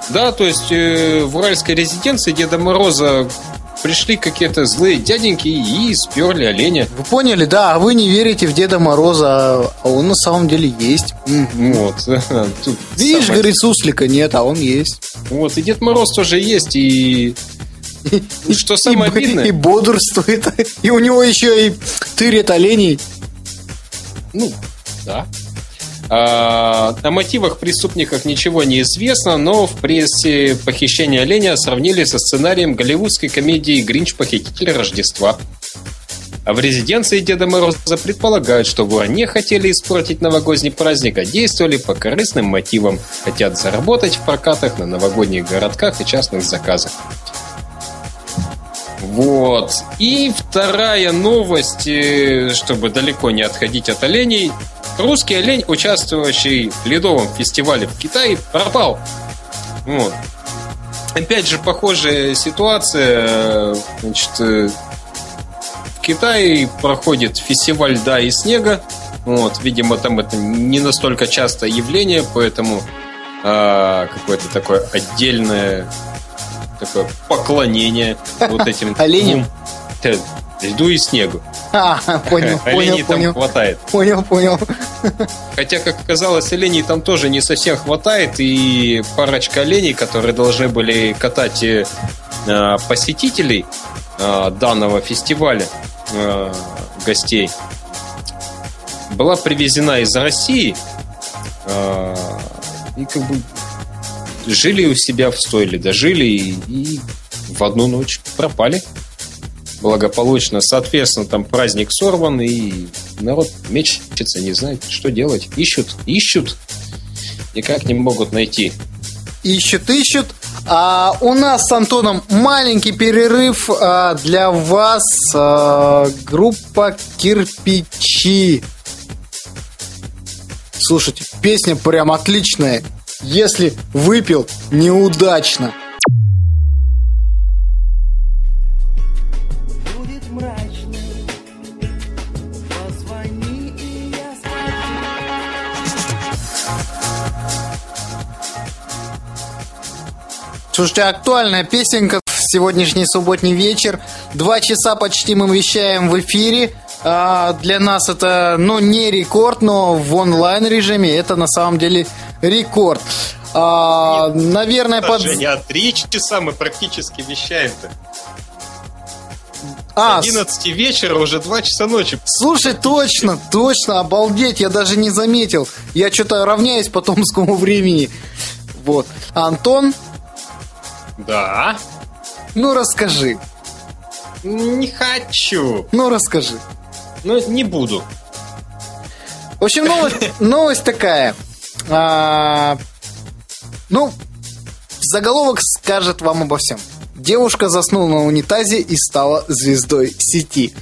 Да, то есть э, в уральской резиденции Деда Мороза пришли какие-то злые дяденьки и сперли оленя. Вы поняли, да, а вы не верите в Деда Мороза, а он на самом деле есть. Вот. Тут Видишь, самое... говорит, суслика нет, а он есть. Вот, и Дед Мороз тоже есть, и и, что самое и, обидное... И бодрствует. И у него еще и тырит оленей. Ну, да. А, о мотивах преступников ничего не известно, но в прессе похищение оленя сравнили со сценарием голливудской комедии «Гринч. Похититель Рождества». А в резиденции Деда Мороза предполагают, что воры не хотели испортить новогодний праздник, а действовали по корыстным мотивам. Хотят заработать в прокатах на новогодних городках и частных заказах. Вот. И вторая новость, э, чтобы далеко не отходить от оленей. Русский олень, участвующий в ледовом фестивале в Китае, пропал. Вот. Опять же, похожая ситуация. Значит, э, в Китае проходит фестиваль льда и снега. Вот, видимо, там это не настолько частое явление, поэтому а, какое-то такое отдельное такое поклонение вот этим Оленям? льду и снегу. А, понял, Оленей понял, там понял. хватает. Понял, понял. Хотя, как оказалось, оленей там тоже не совсем хватает, и парочка оленей, которые должны были катать э, э, посетителей э, данного фестиваля, э, гостей, была привезена из России э, и как бы жили у себя в стойле, дожили и, и в одну ночь пропали благополучно. Соответственно, там праздник сорван, и народ мечется, не знает, что делать. Ищут, ищут, никак не могут найти. Ищут, ищут. А у нас с Антоном маленький перерыв а, для вас. а, группа Кирпичи. Слушайте, песня прям отличная. Если выпил неудачно. Слушайте, актуальная песенка в сегодняшний субботний вечер. Два часа почти мы вещаем в эфире. А, для нас это, ну, не рекорд, но в онлайн режиме это на самом деле рекорд. А, наверное, под... Женя, а три часа мы практически вещаем-то. А, С 11 вечера уже 2 часа ночи. Слушай, точно, точно, обалдеть, я даже не заметил. Я что-то равняюсь по томскому времени. Вот. Антон, Да. ну расскажи. Не хочу. Ну расскажи. Ну, не буду. В общем, новость, новость такая. А, ну, заголовок скажет вам обо всем. Девушка заснула на унитазе и стала звездой сети.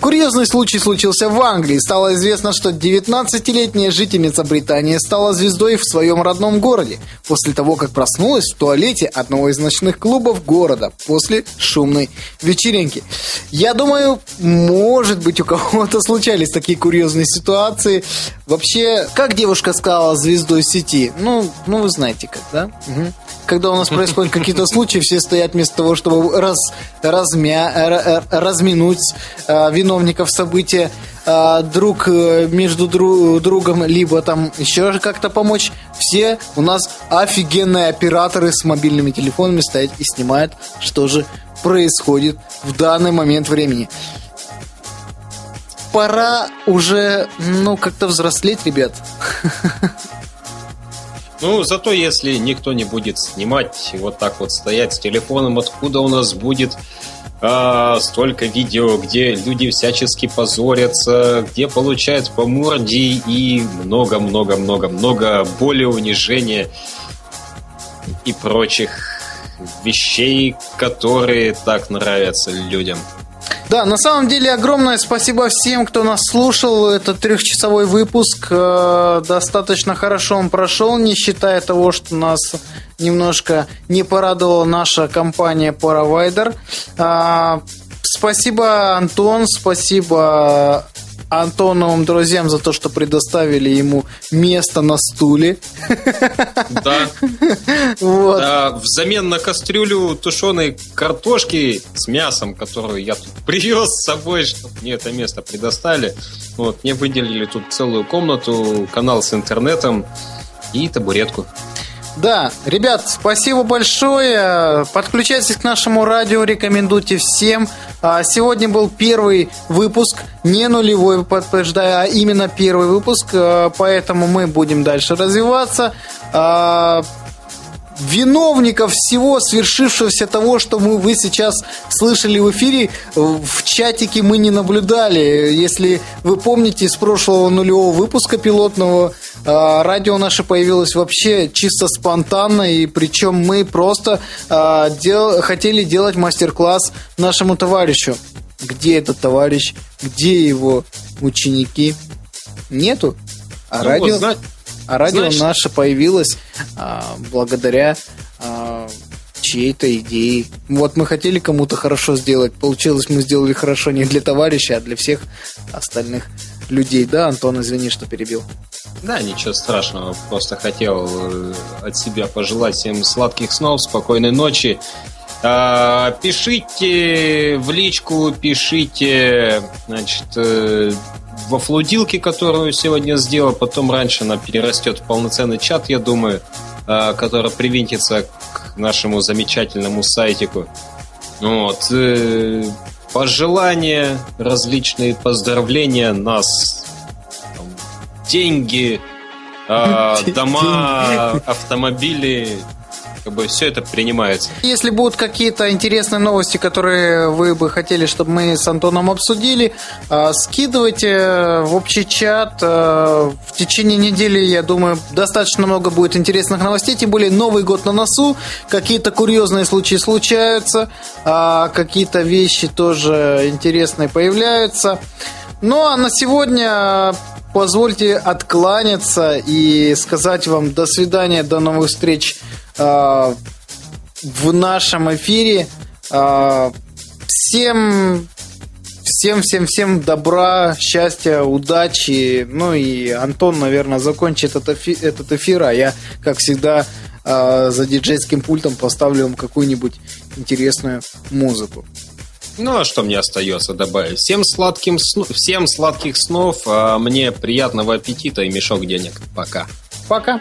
Курьезный случай случился в Англии. Стало известно, что 19-летняя жительница Британии стала звездой в своем родном городе после того, как проснулась в туалете одного из ночных клубов города после шумной вечеринки. Я думаю, может быть, у кого-то случались такие курьезные ситуации. Вообще, как девушка стала звездой сети? Ну, ну вы знаете как, да? Мгм. Когда у нас происходят какие-то случаи, все стоят вместо того, чтобы раз, размя, разминуть э, виновников события э, друг э, между дру- другом, либо там еще как-то помочь. Все у нас офигенные операторы с мобильными телефонами стоят и снимают, что же происходит в данный момент времени. Пора уже, ну, как-то взрослеть, ребят. Ну, зато если никто не будет снимать, и вот так вот стоять с телефоном, откуда у нас будет а, столько видео, где люди всячески позорятся, где получают по морде и много-много-много-много боли, унижения и прочих вещей, которые так нравятся людям. Да, на самом деле огромное спасибо всем, кто нас слушал. Этот трехчасовой выпуск э, достаточно хорошо он прошел, не считая того, что нас немножко не порадовала наша компания Paravider. А, спасибо, Антон, спасибо Антоновым друзьям за то, что предоставили ему место на стуле. Да, Вот. Да, взамен на кастрюлю тушеной картошки с мясом, которую я тут привез с собой, чтобы мне это место предоставили. Вот, мне выделили тут целую комнату, канал с интернетом и табуретку. Да, ребят, спасибо большое. Подключайтесь к нашему радио, рекомендуйте всем. А, Сегодня был первый выпуск, не нулевой, подтверждаю, а именно первый выпуск, а, поэтому мы будем дальше развиваться. А, Виновников всего свершившегося того, что мы, вы сейчас слышали в эфире, в чатике мы не наблюдали. Если вы помните, с прошлого нулевого выпуска пилотного радио наше появилось вообще чисто спонтанно, и причем мы просто а, дел- хотели делать мастер-класс нашему товарищу. Где этот товарищ? Где его ученики? Нету. А Ну, радио... вот, А радио Значит- наше появилось а, благодаря а, чьей-то идее. Вот мы хотели кому-то хорошо сделать, получилось мы сделали хорошо не для товарища, а для всех остальных людей. Да, Антон, извини, что перебил. Да, ничего страшного. Просто хотел э, от себя пожелать всем сладких снов, спокойной ночи. А, пишите в личку, пишите, значит, э, во флудилке, которую сегодня сделал, потом раньше она перерастет в полноценный чат, я думаю, а, который привинтится к нашему замечательному сайтику. Вот. Э, Пожелания, различные поздравления нас, там, деньги, а, дома, автомобили, как бы все это принимается. Если будут какие-то интересные новости, которые вы бы хотели, чтобы мы с Антоном обсудили, а, скидывайте в общий чат. А, В течение недели, я думаю, достаточно много будет интересных новостей, тем более Новый год на носу, какие-то курьезные случаи случаются, а, какие-то вещи тоже интересные появляются. Ну а на сегодня позвольте откланяться и сказать вам до свидания, до новых встреч а, в нашем эфире. А, Всем, всем, всем, всем добра, счастья, удачи. Ну и Антон, наверное, закончит этот эфи- этот эфир, а я, как всегда, а, за диджейским пультом поставлю вам какую-нибудь интересную музыку. Ну, а что мне остается добавить? Всем, сладким сну- всем сладких снов, а мне приятного аппетита и мешок денег. Пока. Пока.